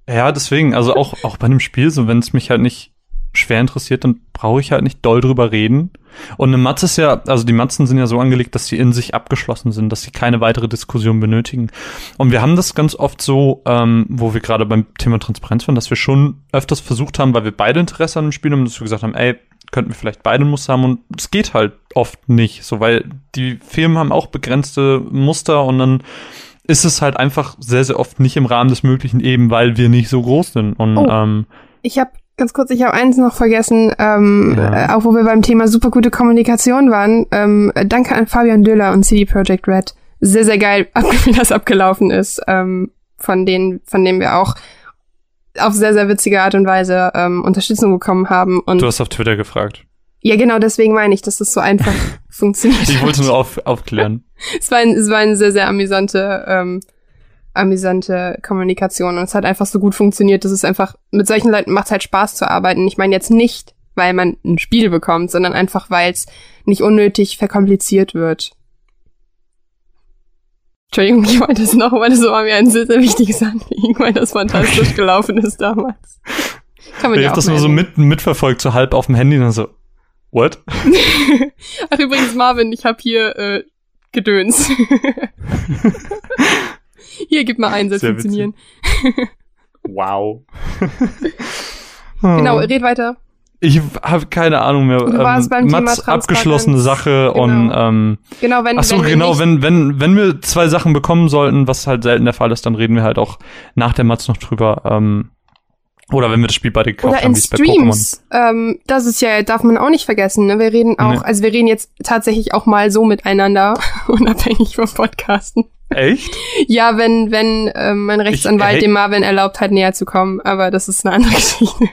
Ja, deswegen, also auch, auch bei einem Spiel, so wenn es mich halt nicht schwer interessiert, dann brauche ich halt nicht doll drüber reden. Und eine Matze ist ja, also die Matzen sind ja so angelegt, dass sie in sich abgeschlossen sind, dass sie keine weitere Diskussion benötigen. Und wir haben das ganz oft so, ähm, wo wir gerade beim Thema Transparenz waren, dass wir schon öfters versucht haben, weil wir beide Interesse an dem Spiel haben, dass wir gesagt haben, ey, könnten wir vielleicht beide Muster haben und es geht halt oft nicht, so weil die Firmen haben auch begrenzte Muster und dann ist es halt einfach sehr, sehr oft nicht im Rahmen des Möglichen, eben weil wir nicht so groß sind. Und Oh. ähm, Ich habe ganz kurz, ich habe eins noch vergessen, ähm, Ja. äh, auch wo wir beim Thema super gute Kommunikation waren. Ähm, äh, danke an Fabian Döller und CD Projekt Red. Sehr, sehr geil, wie das abgelaufen ist, ähm, von denen, von denen wir auch auf sehr, sehr witzige Art und Weise ähm, Unterstützung bekommen haben. Und du hast auf Twitter gefragt. ja, genau deswegen meine ich, dass das so einfach funktioniert. Ich wollte hat. nur auf, aufklären. es war, ein, es war eine sehr, sehr amüsante ähm, amüsante Kommunikation. Und es hat einfach so gut funktioniert, dass es einfach, mit solchen Leuten macht es halt Spaß zu arbeiten. Ich meine jetzt nicht, weil man ein Spiel bekommt, sondern einfach, weil es nicht unnötig verkompliziert wird. Entschuldigung, ich wollte das noch, weil das war mir ein sehr, sehr wichtiges Anliegen, weil das fantastisch gelaufen ist damals. Kann man ich ja hab das nur so mit, mitverfolgt, so halb auf dem Handy und so, what? Ach übrigens, Marvin, ich hab hier äh, Gedöns. hier, gib mal ein, soll funktionieren. wow. genau, red weiter. Ich habe keine Ahnung mehr. Du warst ähm, beim Mats Thema abgeschlossene Sache genau. und ähm, genau, wenn, ach so, wenn wir genau, wenn wenn wenn wir zwei Sachen bekommen sollten, was halt selten der Fall ist, dann reden wir halt auch nach der Mats noch drüber. Ähm, oder wenn wir das Spiel beide gekauft Oder haben, wie es bei Pokémon. Streams. Ähm, das ist ja, darf man auch nicht vergessen. Ne? Wir reden auch, Nee. also wir reden jetzt tatsächlich auch mal so miteinander, unabhängig vom Podcasten. Echt? Ja, wenn, wenn ähm, mein Rechtsanwalt hey. dem Marvin erlaubt hat, näher zu kommen, aber das ist eine andere Geschichte.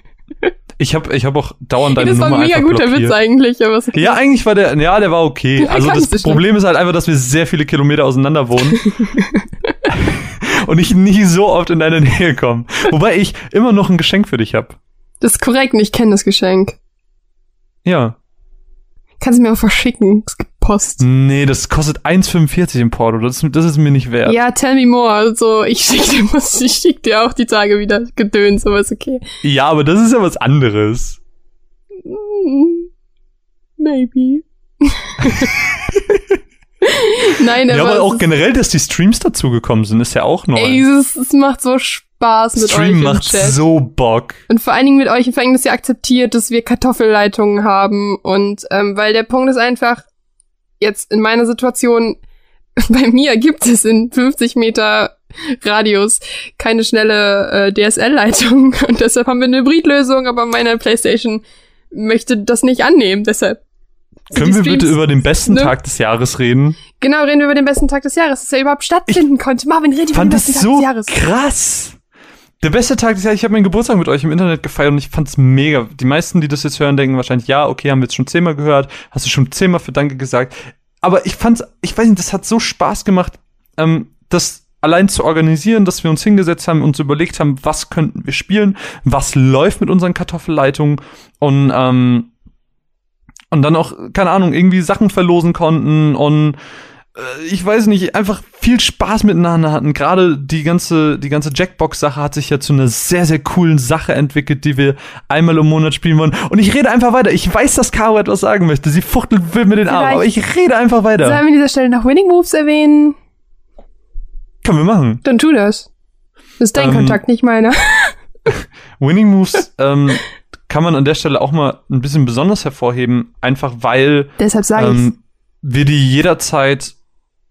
Ich habe ich hab auch dauernd deine das war Nummer ein mega einfach guter. Witz eigentlich, aber es Ja, eigentlich war der, ja, der war okay. Ja, Also das so Problem ist halt einfach, dass wir sehr viele Kilometer auseinander wohnen. und ich nie so oft in deine Nähe komme. Wobei ich immer noch ein Geschenk für dich habe. Das ist korrekt, und ich kenne das Geschenk. Ja. Kannst du mir auch verschicken. Es gibt Post. Nee, das kostet 1,45 im Porto. Das, das ist mir nicht wert. Ja, tell me more. Also, ich schick dir, was- ich schick dir auch die Tage wieder Gedöns, aber ist okay. Ja, aber das ist ja was anderes. Mm, Maybe. Nein, Ja, aber, aber es auch generell, dass die Streams dazugekommen sind, ist ja auch neu. Ey, es, es macht so Spaß mit euch Stream macht so Bock. Und vor allen Dingen mit euch, vor allem, dass ihr akzeptiert, dass wir Kartoffelleitungen haben. Und ähm, weil der Punkt ist einfach, jetzt in meiner Situation, bei mir gibt es in 50 Meter Radius keine schnelle äh, DSL-Leitung. Und deshalb haben wir eine Hybridlösung, aber meine Playstation möchte das nicht annehmen. Deshalb. Können wir bitte über den besten ne? Tag des Jahres reden? Genau, reden wir über den besten Tag des Jahres, dass er überhaupt stattfinden konnte. Marvin, red über den besten das Tag so des Jahres. krass. Der beste Tag des Jahres, ich habe meinen Geburtstag mit euch im Internet gefeiert und ich fand's mega. Die meisten, die das jetzt hören, denken wahrscheinlich, ja, okay, haben wir jetzt schon zehnmal gehört, hast du schon zehnmal für Danke gesagt. Aber ich fand's, ich weiß nicht, das hat so Spaß gemacht, ähm, das allein zu organisieren, dass wir uns hingesetzt haben, uns überlegt haben, was könnten wir spielen, was läuft mit unseren Kartoffelleitungen und ähm, und dann auch, keine Ahnung, irgendwie Sachen verlosen konnten und ich weiß nicht, einfach viel Spaß miteinander hatten. Gerade die ganze, die ganze Jackbox-Sache hat sich ja zu einer sehr, sehr coolen Sache entwickelt, die wir einmal im Monat spielen wollen. Und ich rede einfach weiter. Ich weiß, dass Caro etwas sagen möchte. Sie fuchtelt wild mit den Armen, aber ich rede einfach weiter. Sollen wir an dieser Stelle noch Winning Moves erwähnen? Können wir machen. Dann tu das. Das ist dein Ähm, Kontakt, nicht meiner. Winning Moves ähm, kann man an der Stelle auch mal ein bisschen besonders hervorheben, einfach weil Deshalb sage ähm, wir die jederzeit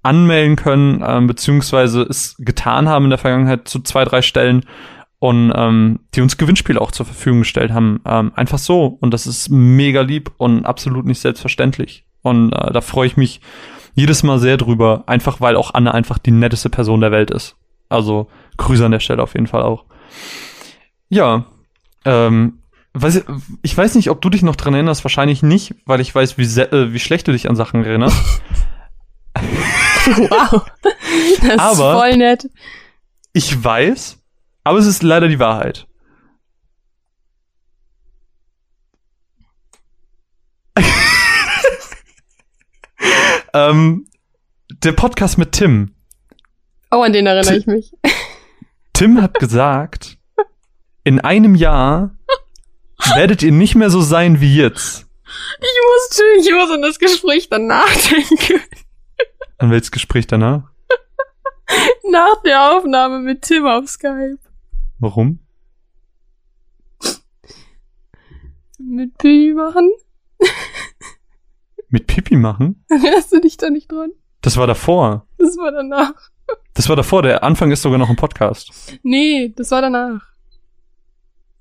anmelden können, ähm, beziehungsweise es getan haben in der Vergangenheit zu zwei, drei Stellen und ähm, die uns Gewinnspiele auch zur Verfügung gestellt haben. Ähm, einfach so. Und das ist mega lieb und absolut nicht selbstverständlich. Und äh, da freue ich mich jedes Mal sehr drüber, einfach weil auch Anne einfach die netteste Person der Welt ist. Also Grüße an der Stelle auf jeden Fall auch. Ja, ähm, weiß ich, weiß nicht, ob du dich noch dran erinnerst, wahrscheinlich nicht, weil ich weiß, wie, äh, wie schlecht du dich an Sachen erinnerst. wow. Das ist Aber- voll nett. Ich weiß, aber es ist leider die Wahrheit. ähm, der Podcast mit Tim. Oh, an den erinnere ich mich. Tim hat gesagt, in einem Jahr werdet ihr nicht mehr so sein wie jetzt. Ich musste, ich muss an das Gespräch danach denken. An welches Gespräch danach? Nach der Aufnahme mit Tim auf Skype. Warum? Mit Pi machen? Mit Pipi machen? Erinnerst du dich da nicht dran? Das war davor. Das war danach. Das war davor. Der Anfang ist sogar noch ein Podcast. Nee, das war danach.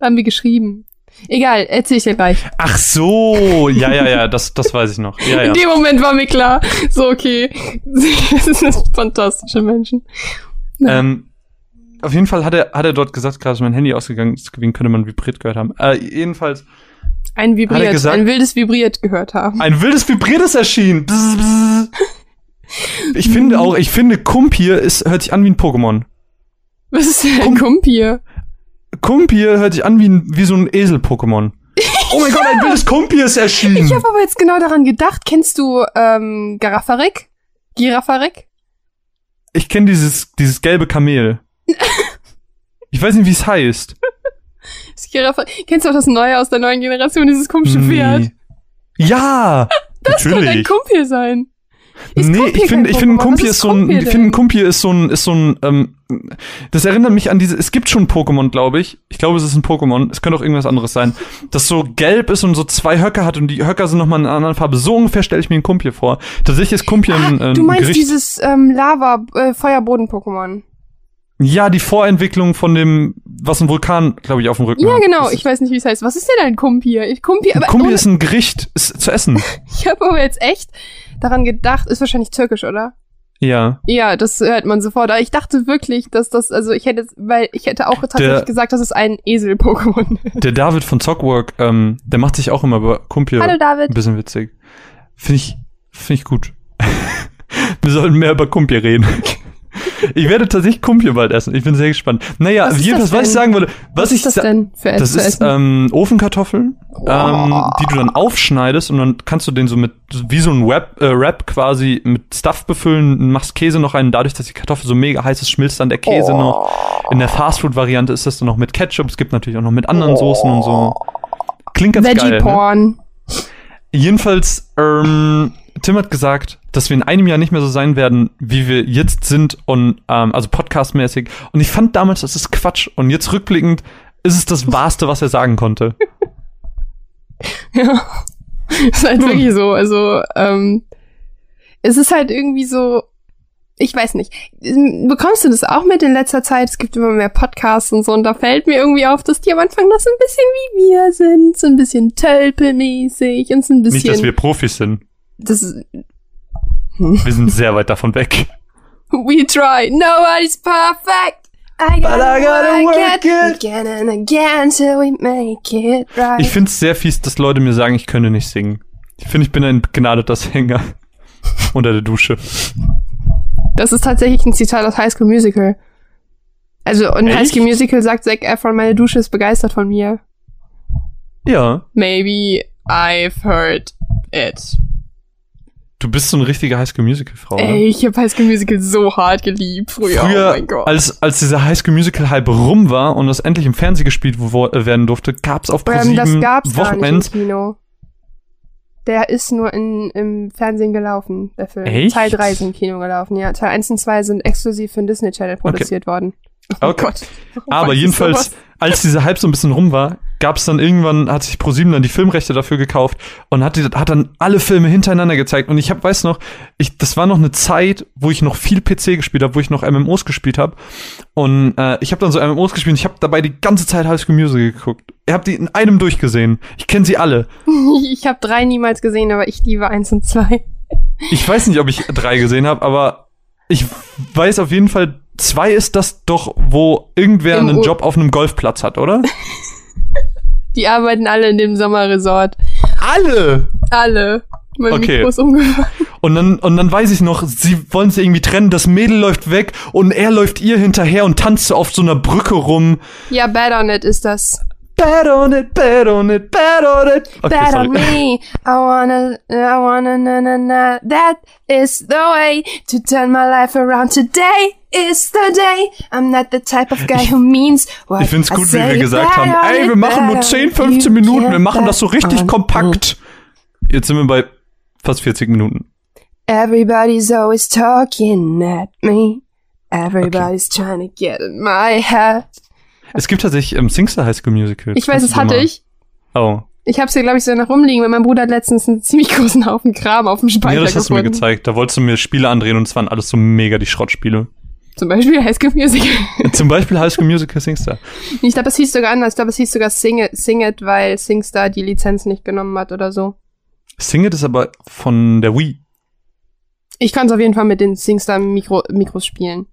Haben wir geschrieben. Egal, erzähl ich dir gleich. Ach so, ja, ja, ja, das, das weiß ich noch. Ja, ja. In dem Moment war mir klar, so okay, das sind fantastische Menschen. Ähm, auf jeden Fall hat er, hat er dort gesagt, gerade ist mein Handy ausgegangen deswegen könnte man vibriert gehört haben. Äh, jedenfalls, Ein er vibriert, gesagt- ein wildes vibriert gehört haben. ein wildes Vibriertes erschien. Bzz, bzz. Ich finde auch, ich finde, Kumpir ist, hört sich an wie ein Pokémon. Was ist denn ein Kum- Kumpir? Kumpir hört sich an wie, ein, wie so ein Esel-Pokémon. Oh mein Gott, ein wildes Kumpir ist erschienen. Ich habe aber jetzt genau daran gedacht. Kennst du ähm, Garafarek? Girafarek? Ich kenne dieses, dieses gelbe Kamel. Ich weiß nicht, wie es heißt. Kennst du auch das Neue aus der neuen Generation, dieses komische Pferd? Ja, Das könnte ein natürlich. Kumpir sein. Ist nee, Kumpir ich finde, ich finde, ein Was ist so ein, ich finde, ein denn? Kumpir ist so ein, ist so ein, ähm, das erinnert mich an diese, es gibt schon Pokémon, glaube ich. Ich glaube, es ist ein Pokémon. Es könnte auch irgendwas anderes sein. Das so gelb ist und so zwei Höcker hat und die Höcker sind nochmal in einer anderen Farbe. So ungefähr stelle ich mir ein Kumpir vor. Tatsächlich ist Kumpir ein, Ah, äh, du ein meinst Gericht. dieses ähm, Lava äh, Feuerboden-Pokémon? ja, die Vorentwicklung von dem, was ein Vulkan, glaube ich, auf dem Rücken Ja, hat. genau. Das Ich weiß nicht, wie es heißt. Was ist denn ein Kumpir? Ich, Kumpir, ein aber Kumpir ohne- ist ein Gericht, ist zu essen. ich habe aber jetzt echt daran gedacht, ist wahrscheinlich türkisch, oder? Ja. Ja, das hört man sofort. Aber ich dachte wirklich, dass das, also ich hätte, weil ich hätte auch tatsächlich Der- gesagt, das ist ein Esel-Pokémon. Der David von Zockwork, ähm, der macht sich auch immer über Kumpir Hallo ein David. bisschen witzig. Finde ich, finde ich gut. Wir sollten mehr über Kumpir reden. Ich werde tatsächlich Kumpir bald essen. Ich bin sehr gespannt. Naja, Was jedenfalls, das was ich sagen wollte, was, Was ich ist das denn für das zu ist essen? ähm, Ofenkartoffeln, ähm, Oh. die du dann aufschneidest und dann kannst du den so mit wie so ein Wrap, äh, Wrap quasi mit Stuff befüllen, machst Käse noch rein. Dadurch, dass die Kartoffel so mega heiß ist, schmilzt dann der Käse Oh. noch. In der Fastfood-Variante ist das dann noch mit Ketchup. Es gibt natürlich auch noch mit anderen Soßen und so. Klingt ganz geil. Ne? Veggie-Porn. Jedenfalls, ähm, Tim hat gesagt, dass wir in einem Jahr nicht mehr so sein werden, wie wir jetzt sind und ähm, also podcastmäßig. Und ich fand damals, das ist Quatsch. Und jetzt rückblickend ist es das Wahrste, was er sagen konnte. Ja. ist halt wirklich so. Also, ähm, es ist halt irgendwie so, ich weiß nicht. Bekommst du das auch mit in letzter Zeit? Es gibt immer mehr Podcasts und so, und da fällt mir irgendwie auf, dass die am Anfang noch so ein bisschen wie wir sind, so ein bisschen tölpelmäßig und so ein bisschen. Nicht, dass wir Profis sind. Das ist, Wir sind sehr weit davon weg. we try. Nobody's perfect. I But I gotta work it. again and again till we make it right. Ich find's sehr fies, dass Leute mir sagen, ich könnte nicht singen. Ich finde, ich bin ein begnadeter Sänger. Unter der Dusche. Das ist tatsächlich ein Zitat aus High School Musical. Also, und Echt? High School Musical sagt Zac Efron, meine Dusche ist begeistert von mir. Ja. Maybe I've heard it. Du bist so eine richtige Highschool-Musical-Frau. ne? Ey, ich habe High School Musical so hart geliebt früher. Früher, oh mein Gott. als, als dieser Highschool-Musical-Hype rum war und das endlich im Fernsehen gespielt äh, werden durfte, gab's auf ähm, ProSieben das gab's gar nicht Wochenends. im Kino. Der ist nur in, im Fernsehen gelaufen, der Film. Echt? Teil 3 ist im Kino gelaufen, ja. Teil 1 und 2 sind exklusiv für den Disney Channel produziert worden. Oh Okay. Gott. Aber jedenfalls, als dieser Hype so ein bisschen rum war, gab's dann irgendwann, hat sich ProSieben dann die Filmrechte dafür gekauft und hat, die, hat dann alle Filme hintereinander gezeigt. Und ich hab, weiß noch, ich, das war noch eine Zeit, wo ich noch viel PC gespielt habe, wo ich noch MMOs gespielt habe. Und äh, ich habe dann so MMOs gespielt und ich habe dabei die ganze Zeit High School Musical geguckt. Ihr habt die in einem durchgesehen. Ich kenne sie alle. Ich habe drei niemals gesehen, aber ich liebe eins und zwei. Ich weiß nicht, ob ich drei gesehen habe, aber ich weiß auf jeden Fall, zwei ist das doch, wo irgendwer Im einen Job auf einem Golfplatz hat, oder? Die arbeiten alle in dem Sommerresort. Alle! Alle. Mein Okay. Mikro ist umgefallen. Und dann, und dann weiß ich noch, sie wollen sie irgendwie trennen, das Mädel läuft weg und er läuft ihr hinterher und tanzt so auf so einer Brücke rum. Ja, Bad on It ist das. Bad on it, bad on it, bad on it. Okay, Bad sorry. on me. I wanna, I wanna, na, na, na. That is the way to turn my life around. Today is the day. I'm not the type of guy who means what Ich find's I gut, wie say. wir gesagt haben, ey, wir machen nur bad 10, on 15 you Minuten, wir machen das so richtig kompakt. Jetzt sind wir bei fast 40 Minuten. Everybody's always talking at me. Everybody's trying to get in my head. Es gibt tatsächlich ähm, Singster High School Musical. Ich weiß, es dir hatte ich. Oh. Ich hab's hier, glaube ich, so noch rumliegen, weil mein Bruder hat letztens einen ziemlich großen Haufen Kram auf dem Speicher Ja, das hast du mir gefunden. gezeigt. Da wolltest du mir Spiele andrehen und es waren alles so mega die Schrottspiele. Zum Beispiel High School Musical. Zum Beispiel High School Musical Singster. ich glaube, es hieß sogar anders. Ich glaube, es hieß sogar Sing It, Sing It, weil Singstar die Lizenz nicht genommen hat oder so. Sing It ist aber von der Wii. Ich kann es auf jeden Fall mit den Singstar Mikro Mikros spielen.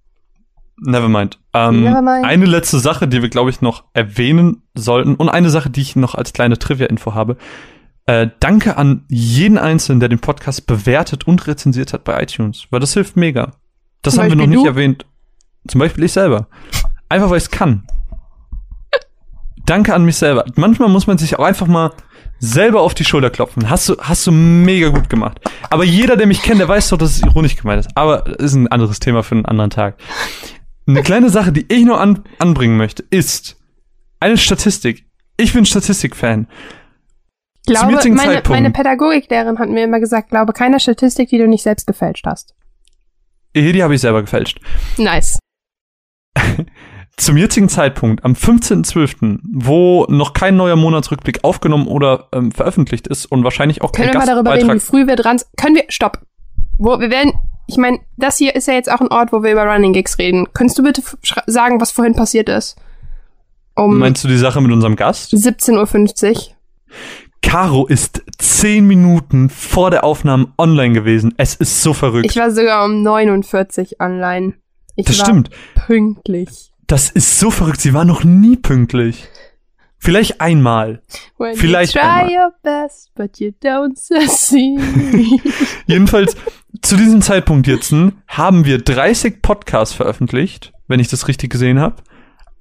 Nevermind. Ähm, Nevermind. Eine letzte Sache, die wir, glaube ich, noch erwähnen sollten und eine Sache, die ich noch als kleine Trivia-Info habe. Äh, danke an jeden Einzelnen, der den Podcast bewertet und rezensiert hat bei iTunes, weil das hilft mega. Das Zum haben wir noch nicht du? erwähnt. Zum Beispiel ich selber. Einfach weil ich es kann. Danke an mich selber. Manchmal muss man sich auch einfach mal selber auf die Schulter klopfen. Hast du, hast du mega gut gemacht. Aber jeder, der mich kennt, der weiß doch, dass es ironisch gemeint ist. Aber ist ein anderes Thema für einen anderen Tag. Eine kleine Sache, die ich noch an, anbringen möchte, ist eine Statistik. Ich bin Statistikfan. Ich glaube, meine, Zeitpunkt- meine Pädagogiklehrerin hat mir immer gesagt, glaube keiner Statistik, die du nicht selbst gefälscht hast. Die habe ich selber gefälscht. Nice. Zum jetzigen Zeitpunkt, am 15.12., wo noch kein neuer Monatsrückblick aufgenommen oder ähm, veröffentlicht ist und wahrscheinlich auch Können kein wir mal darüber reden, wie früh wir dran sind? Können wir, stopp. Wo, wir werden, ich meine, das hier ist ja jetzt auch ein Ort, wo wir über Running Gigs reden. Könntest du bitte sagen, was vorhin passiert ist? Um Meinst du die Sache mit unserem Gast? 17.50 Uhr. Caro ist zehn Minuten vor der Aufnahme online gewesen. Es ist so verrückt. Ich war sogar um 49 online. Ich das war stimmt. pünktlich. Das ist so verrückt. Sie war noch nie pünktlich. Vielleicht einmal. When Vielleicht you try einmal. your best, but you don't succeed. Jedenfalls, zu diesem Zeitpunkt jetzt haben wir 30 Podcasts veröffentlicht, wenn ich das richtig gesehen habe.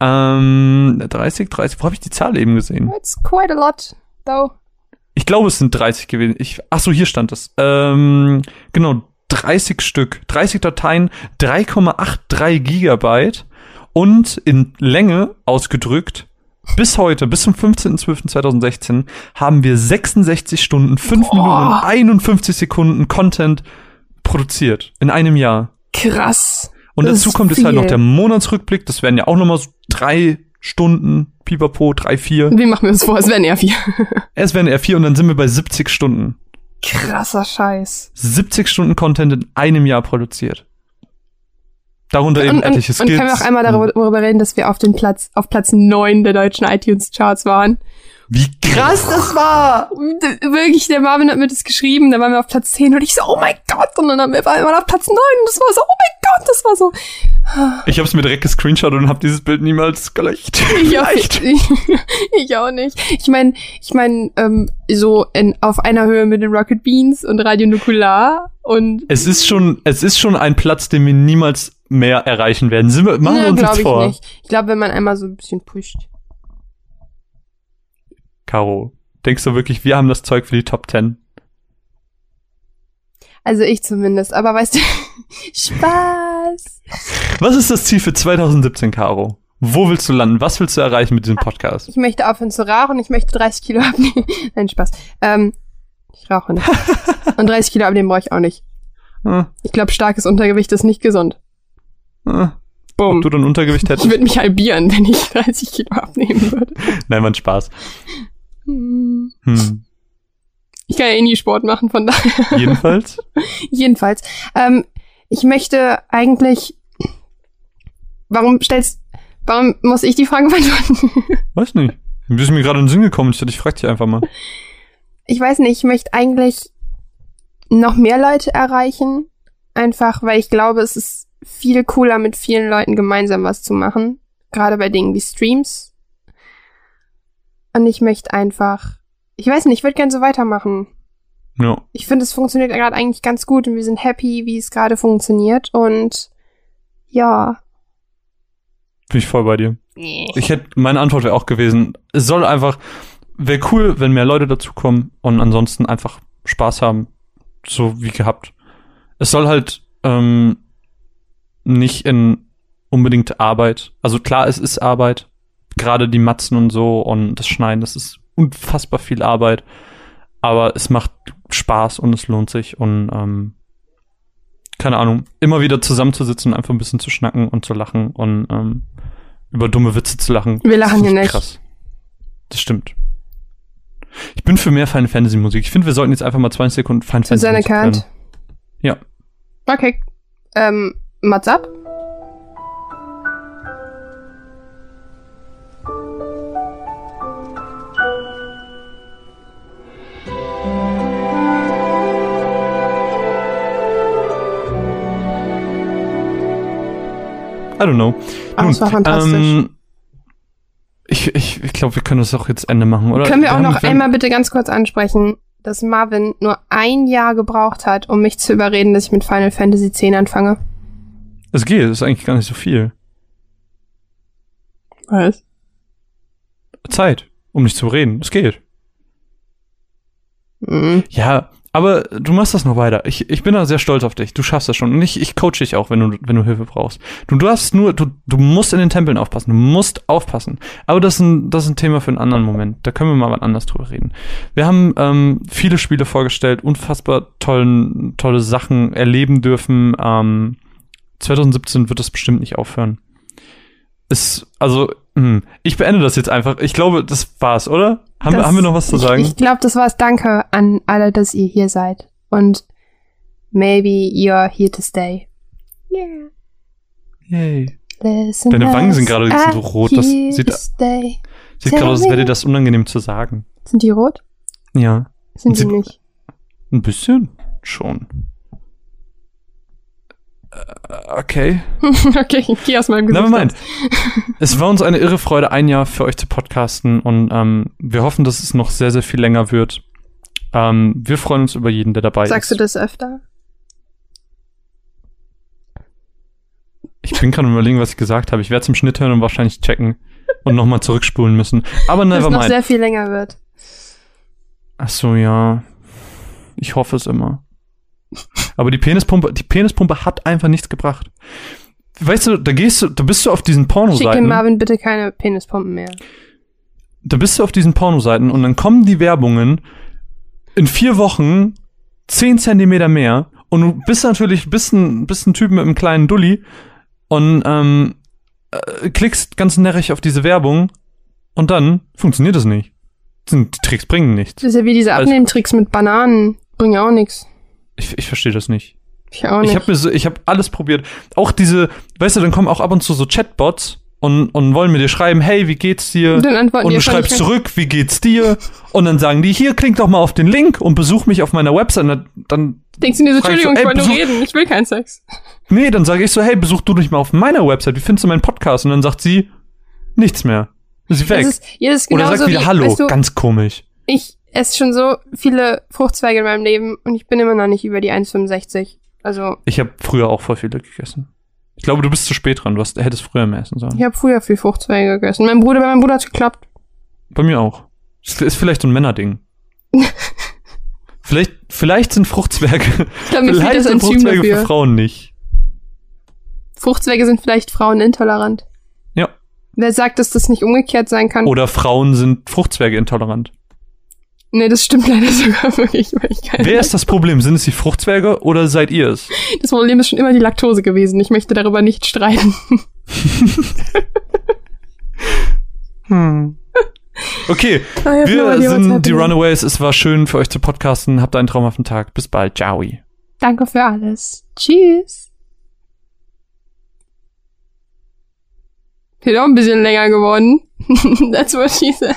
Ähm, 30, 30, wo habe ich die Zahl eben gesehen? It's quite a lot, though. Ich glaube, es sind 30 gewesen. Ich, ach so, hier stand es. Ähm, genau, 30 Stück, 30 Dateien, 3,83 Gigabyte und in Länge ausgedrückt. Bis heute, bis zum 15.12.2016, haben wir 66 Stunden, 5 Boah. Minuten und 51 Sekunden Content produziert. In einem Jahr. Krass. Und dazu kommt jetzt halt noch der Monatsrückblick. Das wären ja auch nochmal so drei Stunden, pipapo, drei, vier. Wie machen wir uns vor? Es wären eher vier. Es wären eher vier und dann sind wir bei 70 Stunden. Krasser Scheiß. 70 Stunden Content in einem Jahr produziert. Darunter eben Und, und, etliche und Skills. können wir auch einmal darüber, darüber reden, dass wir auf den Platz, auf Platz neun der deutschen iTunes-Charts waren. Wie krass das war! Wirklich, der Marvin hat mir das geschrieben, da waren wir auf Platz 10 und ich so, oh mein Gott, und dann waren wir mal auf Platz 9 und das war so, oh mein Gott, das war so. Ich habe es mir direkt gescreenshot und habe dieses Bild niemals gelöscht. Ich auch, ich, ich auch nicht. Ich meine, ich meine, ähm, so in, auf einer Höhe mit den Rocket Beans und Radio Nukular und Es ist schon, es ist schon ein Platz, den wir niemals mehr erreichen werden. Sind wir, machen wir uns glaube jetzt ich vor. nicht. Ich glaube, wenn man einmal so ein bisschen pusht. Caro, denkst du wirklich, wir haben das Zeug für die Top 10? Also ich zumindest, aber weißt du, Spaß. Was ist das Ziel für 2017, Caro? Wo willst du landen? Was willst du erreichen mit diesem Podcast? Ich möchte aufhören zu rauchen, ich möchte 30 Kilo abnehmen. Nein, Spaß. Ähm, ich rauche nicht. Und 30 Kilo abnehmen brauche ich auch nicht. Äh, Ich glaube, starkes Untergewicht ist nicht gesund. äh, ob Bumm. du dann Untergewicht Ich hättest? würde mich halbieren, wenn ich 30 Kilo abnehmen würde. Nein, war ein Spaß. Hm. Hm. Ich kann ja eh nie Sport machen, von daher. Jedenfalls. Jedenfalls. Ähm, ich möchte eigentlich. Warum stellst. Warum muss ich die Frage beantworten? Weiß nicht. Du bist mir gerade in den Sinn gekommen. Ich dachte, ich frag dich einfach mal. ich weiß nicht, ich möchte eigentlich noch mehr Leute erreichen. Einfach, weil ich glaube, es ist viel cooler, mit vielen Leuten gemeinsam was zu machen. Gerade bei Dingen wie Streams. Und ich möchte einfach. Ich weiß nicht, ich würde gern so weitermachen. Ja. Ich finde, es funktioniert gerade eigentlich ganz gut und wir sind happy, wie es gerade funktioniert. Und ja. Bin ich voll bei dir. Ich hätte, meine Antwort wäre auch gewesen, es soll einfach, wäre cool, wenn mehr Leute dazukommen und ansonsten einfach Spaß haben. So wie gehabt. Es soll halt ähm, nicht in unbedingt Arbeit. Also klar, es ist Arbeit. Gerade die Matzen und so und das Schneiden, das ist unfassbar viel Arbeit. Aber es macht Spaß und es lohnt sich und ähm, keine Ahnung, immer wieder zusammenzusitzen, einfach ein bisschen zu schnacken und zu lachen und ähm, über dumme Witze zu lachen. Wir lachen Das hier ist nicht. Krass. Das stimmt. Ich bin für mehr Final Fantasy Musik. Ich finde, wir sollten jetzt einfach mal 20 Sekunden Final Fantasy Musik Kant. hören. Ja. Okay. Ähm, Mats ab? I don't know. Ach, das war fantastisch. Ähm, ich ich, ich glaube, wir können das auch jetzt Ende machen, oder? Können wir auch haben- noch haben- einmal bitte ganz kurz ansprechen, dass Marvin nur ein Jahr gebraucht hat, um mich zu überreden, dass ich mit Final Fantasy X anfange? Es geht, es ist eigentlich gar nicht so viel. Was? Zeit, um nicht zu reden. Es geht. Mhm. Ja, aber du machst das noch weiter. Ich, ich bin da sehr stolz auf dich. Du schaffst das schon. Und ich, ich coach dich auch, wenn du, wenn du Hilfe brauchst. Du darfst nur, du, du musst in den Tempeln aufpassen. Du musst aufpassen. Aber das ist ein, das ist ein Thema für einen anderen Moment. Da können wir mal wann anders drüber reden. Wir haben ähm, viele Spiele vorgestellt, unfassbar tollen, tolle Sachen erleben dürfen. Ähm, 2017 wird das bestimmt nicht aufhören. Ist, also, ich beende das jetzt einfach. Ich glaube, das war's, oder? Haben, wir, Das- haben wir noch was zu sagen? Ich, ich glaube, das war's. Danke an alle, dass ihr hier seid. Und maybe you're here to stay. Yeah. Yay. Listen Deine Wangen sind gerade ein bisschen so rot. Das sieht- stay. Sieht gerade aus, als wäre dir das unangenehm zu sagen. Sind die rot? Ja. Sind die Sie- nicht? Ein bisschen schon. Äh, Okay. okay, ich geh aus meinem Gesicht. Never mind. Es war uns eine irre Freude, ein Jahr für euch zu podcasten und ähm, wir hoffen, dass es noch sehr, sehr viel länger wird. Ähm, wir freuen uns über jeden, der dabei Sagst du ist. das öfter? Ich bin gerade überlegen, was ich gesagt habe. Ich werde zum Schnitt hören und wahrscheinlich checken und nochmal zurückspulen müssen. Aber Dass es noch sehr viel länger wird. Ach so, ja. Ich hoffe es immer. Aber die Penispumpe, die Penispumpe hat einfach nichts gebracht. Weißt du, da gehst du, da bist du auf diesen Schick dem Pornoseiten. Marvin bitte keine Penispumpen mehr. Da bist du auf diesen Pornoseiten und dann kommen die Werbungen in vier Wochen zehn Zentimeter mehr und du bist natürlich, bist ein, bist ein Typ mit einem kleinen Dulli und ähm, äh, klickst ganz närrig auf diese Werbung und dann funktioniert es nicht. Die Tricks bringen nichts. Das ist ja wie diese Alles- Abnehmtricks mit Bananen. Bringen auch nichts. Ich, ich verstehe das nicht. Ich auch nicht. Ich habe so, ich habe alles probiert. Auch diese, weißt du, dann kommen auch ab und zu so Chatbots und, und wollen mir dir schreiben, hey, wie geht's dir? Und dann antworten Und du schreibst zurück, wie geht's dir? Und dann sagen die, hier, klick doch mal auf den Link und besuch mich auf meiner Website. Und dann, Denkst du dir so, ich so, Entschuldigung, ich wollte nur reden, ich will keinen Sex. nee, dann sage ich so, hey, besuch du dich mal auf meiner Website. Wie findest du meinen Podcast? Und dann sagt sie, nichts mehr. Ist sie weg. Das ist, jedes Oder genauso sagt wieder wie, Hallo. Weißt du, Ganz komisch. ich esse schon so viele Fruchtzweige in meinem Leben und ich bin immer noch nicht über die 1,65. Also, Ich habe früher auch voll viele gegessen. Ich glaube, du bist zu spät dran. Du hast, hättest früher mehr essen sollen. ich habe früher viel Fruchtzweige gegessen. Mein Bruder, bei meinem Bruder hat's geklappt. Bei mir auch. Das ist vielleicht so ein Männerding. vielleicht, vielleicht sind Fruchtzwerge, Ich mir fehlt vielleicht das sind Enzym Fruchtzwerge für dafür. Frauen nicht. Fruchtzweige sind vielleicht Frauen intolerant. Ja. Wer sagt, dass das nicht umgekehrt sein kann? Oder Frauen sind Fruchtzwerge intolerant. Nee, das stimmt leider sogar wirklich. Weil ich keine Wer ist das Problem? Sind es die Fruchtzwerge oder seid ihr es? das Problem ist schon immer die Laktose gewesen. Ich möchte darüber nicht streiten. Okay, I have no wir what's sind die. Runaways. Es war schön für euch zu podcasten. Habt einen traumhaften Tag. Bis bald. Ciao. Danke für alles. Tschüss. Wird auch ein bisschen länger geworden. That's what she said.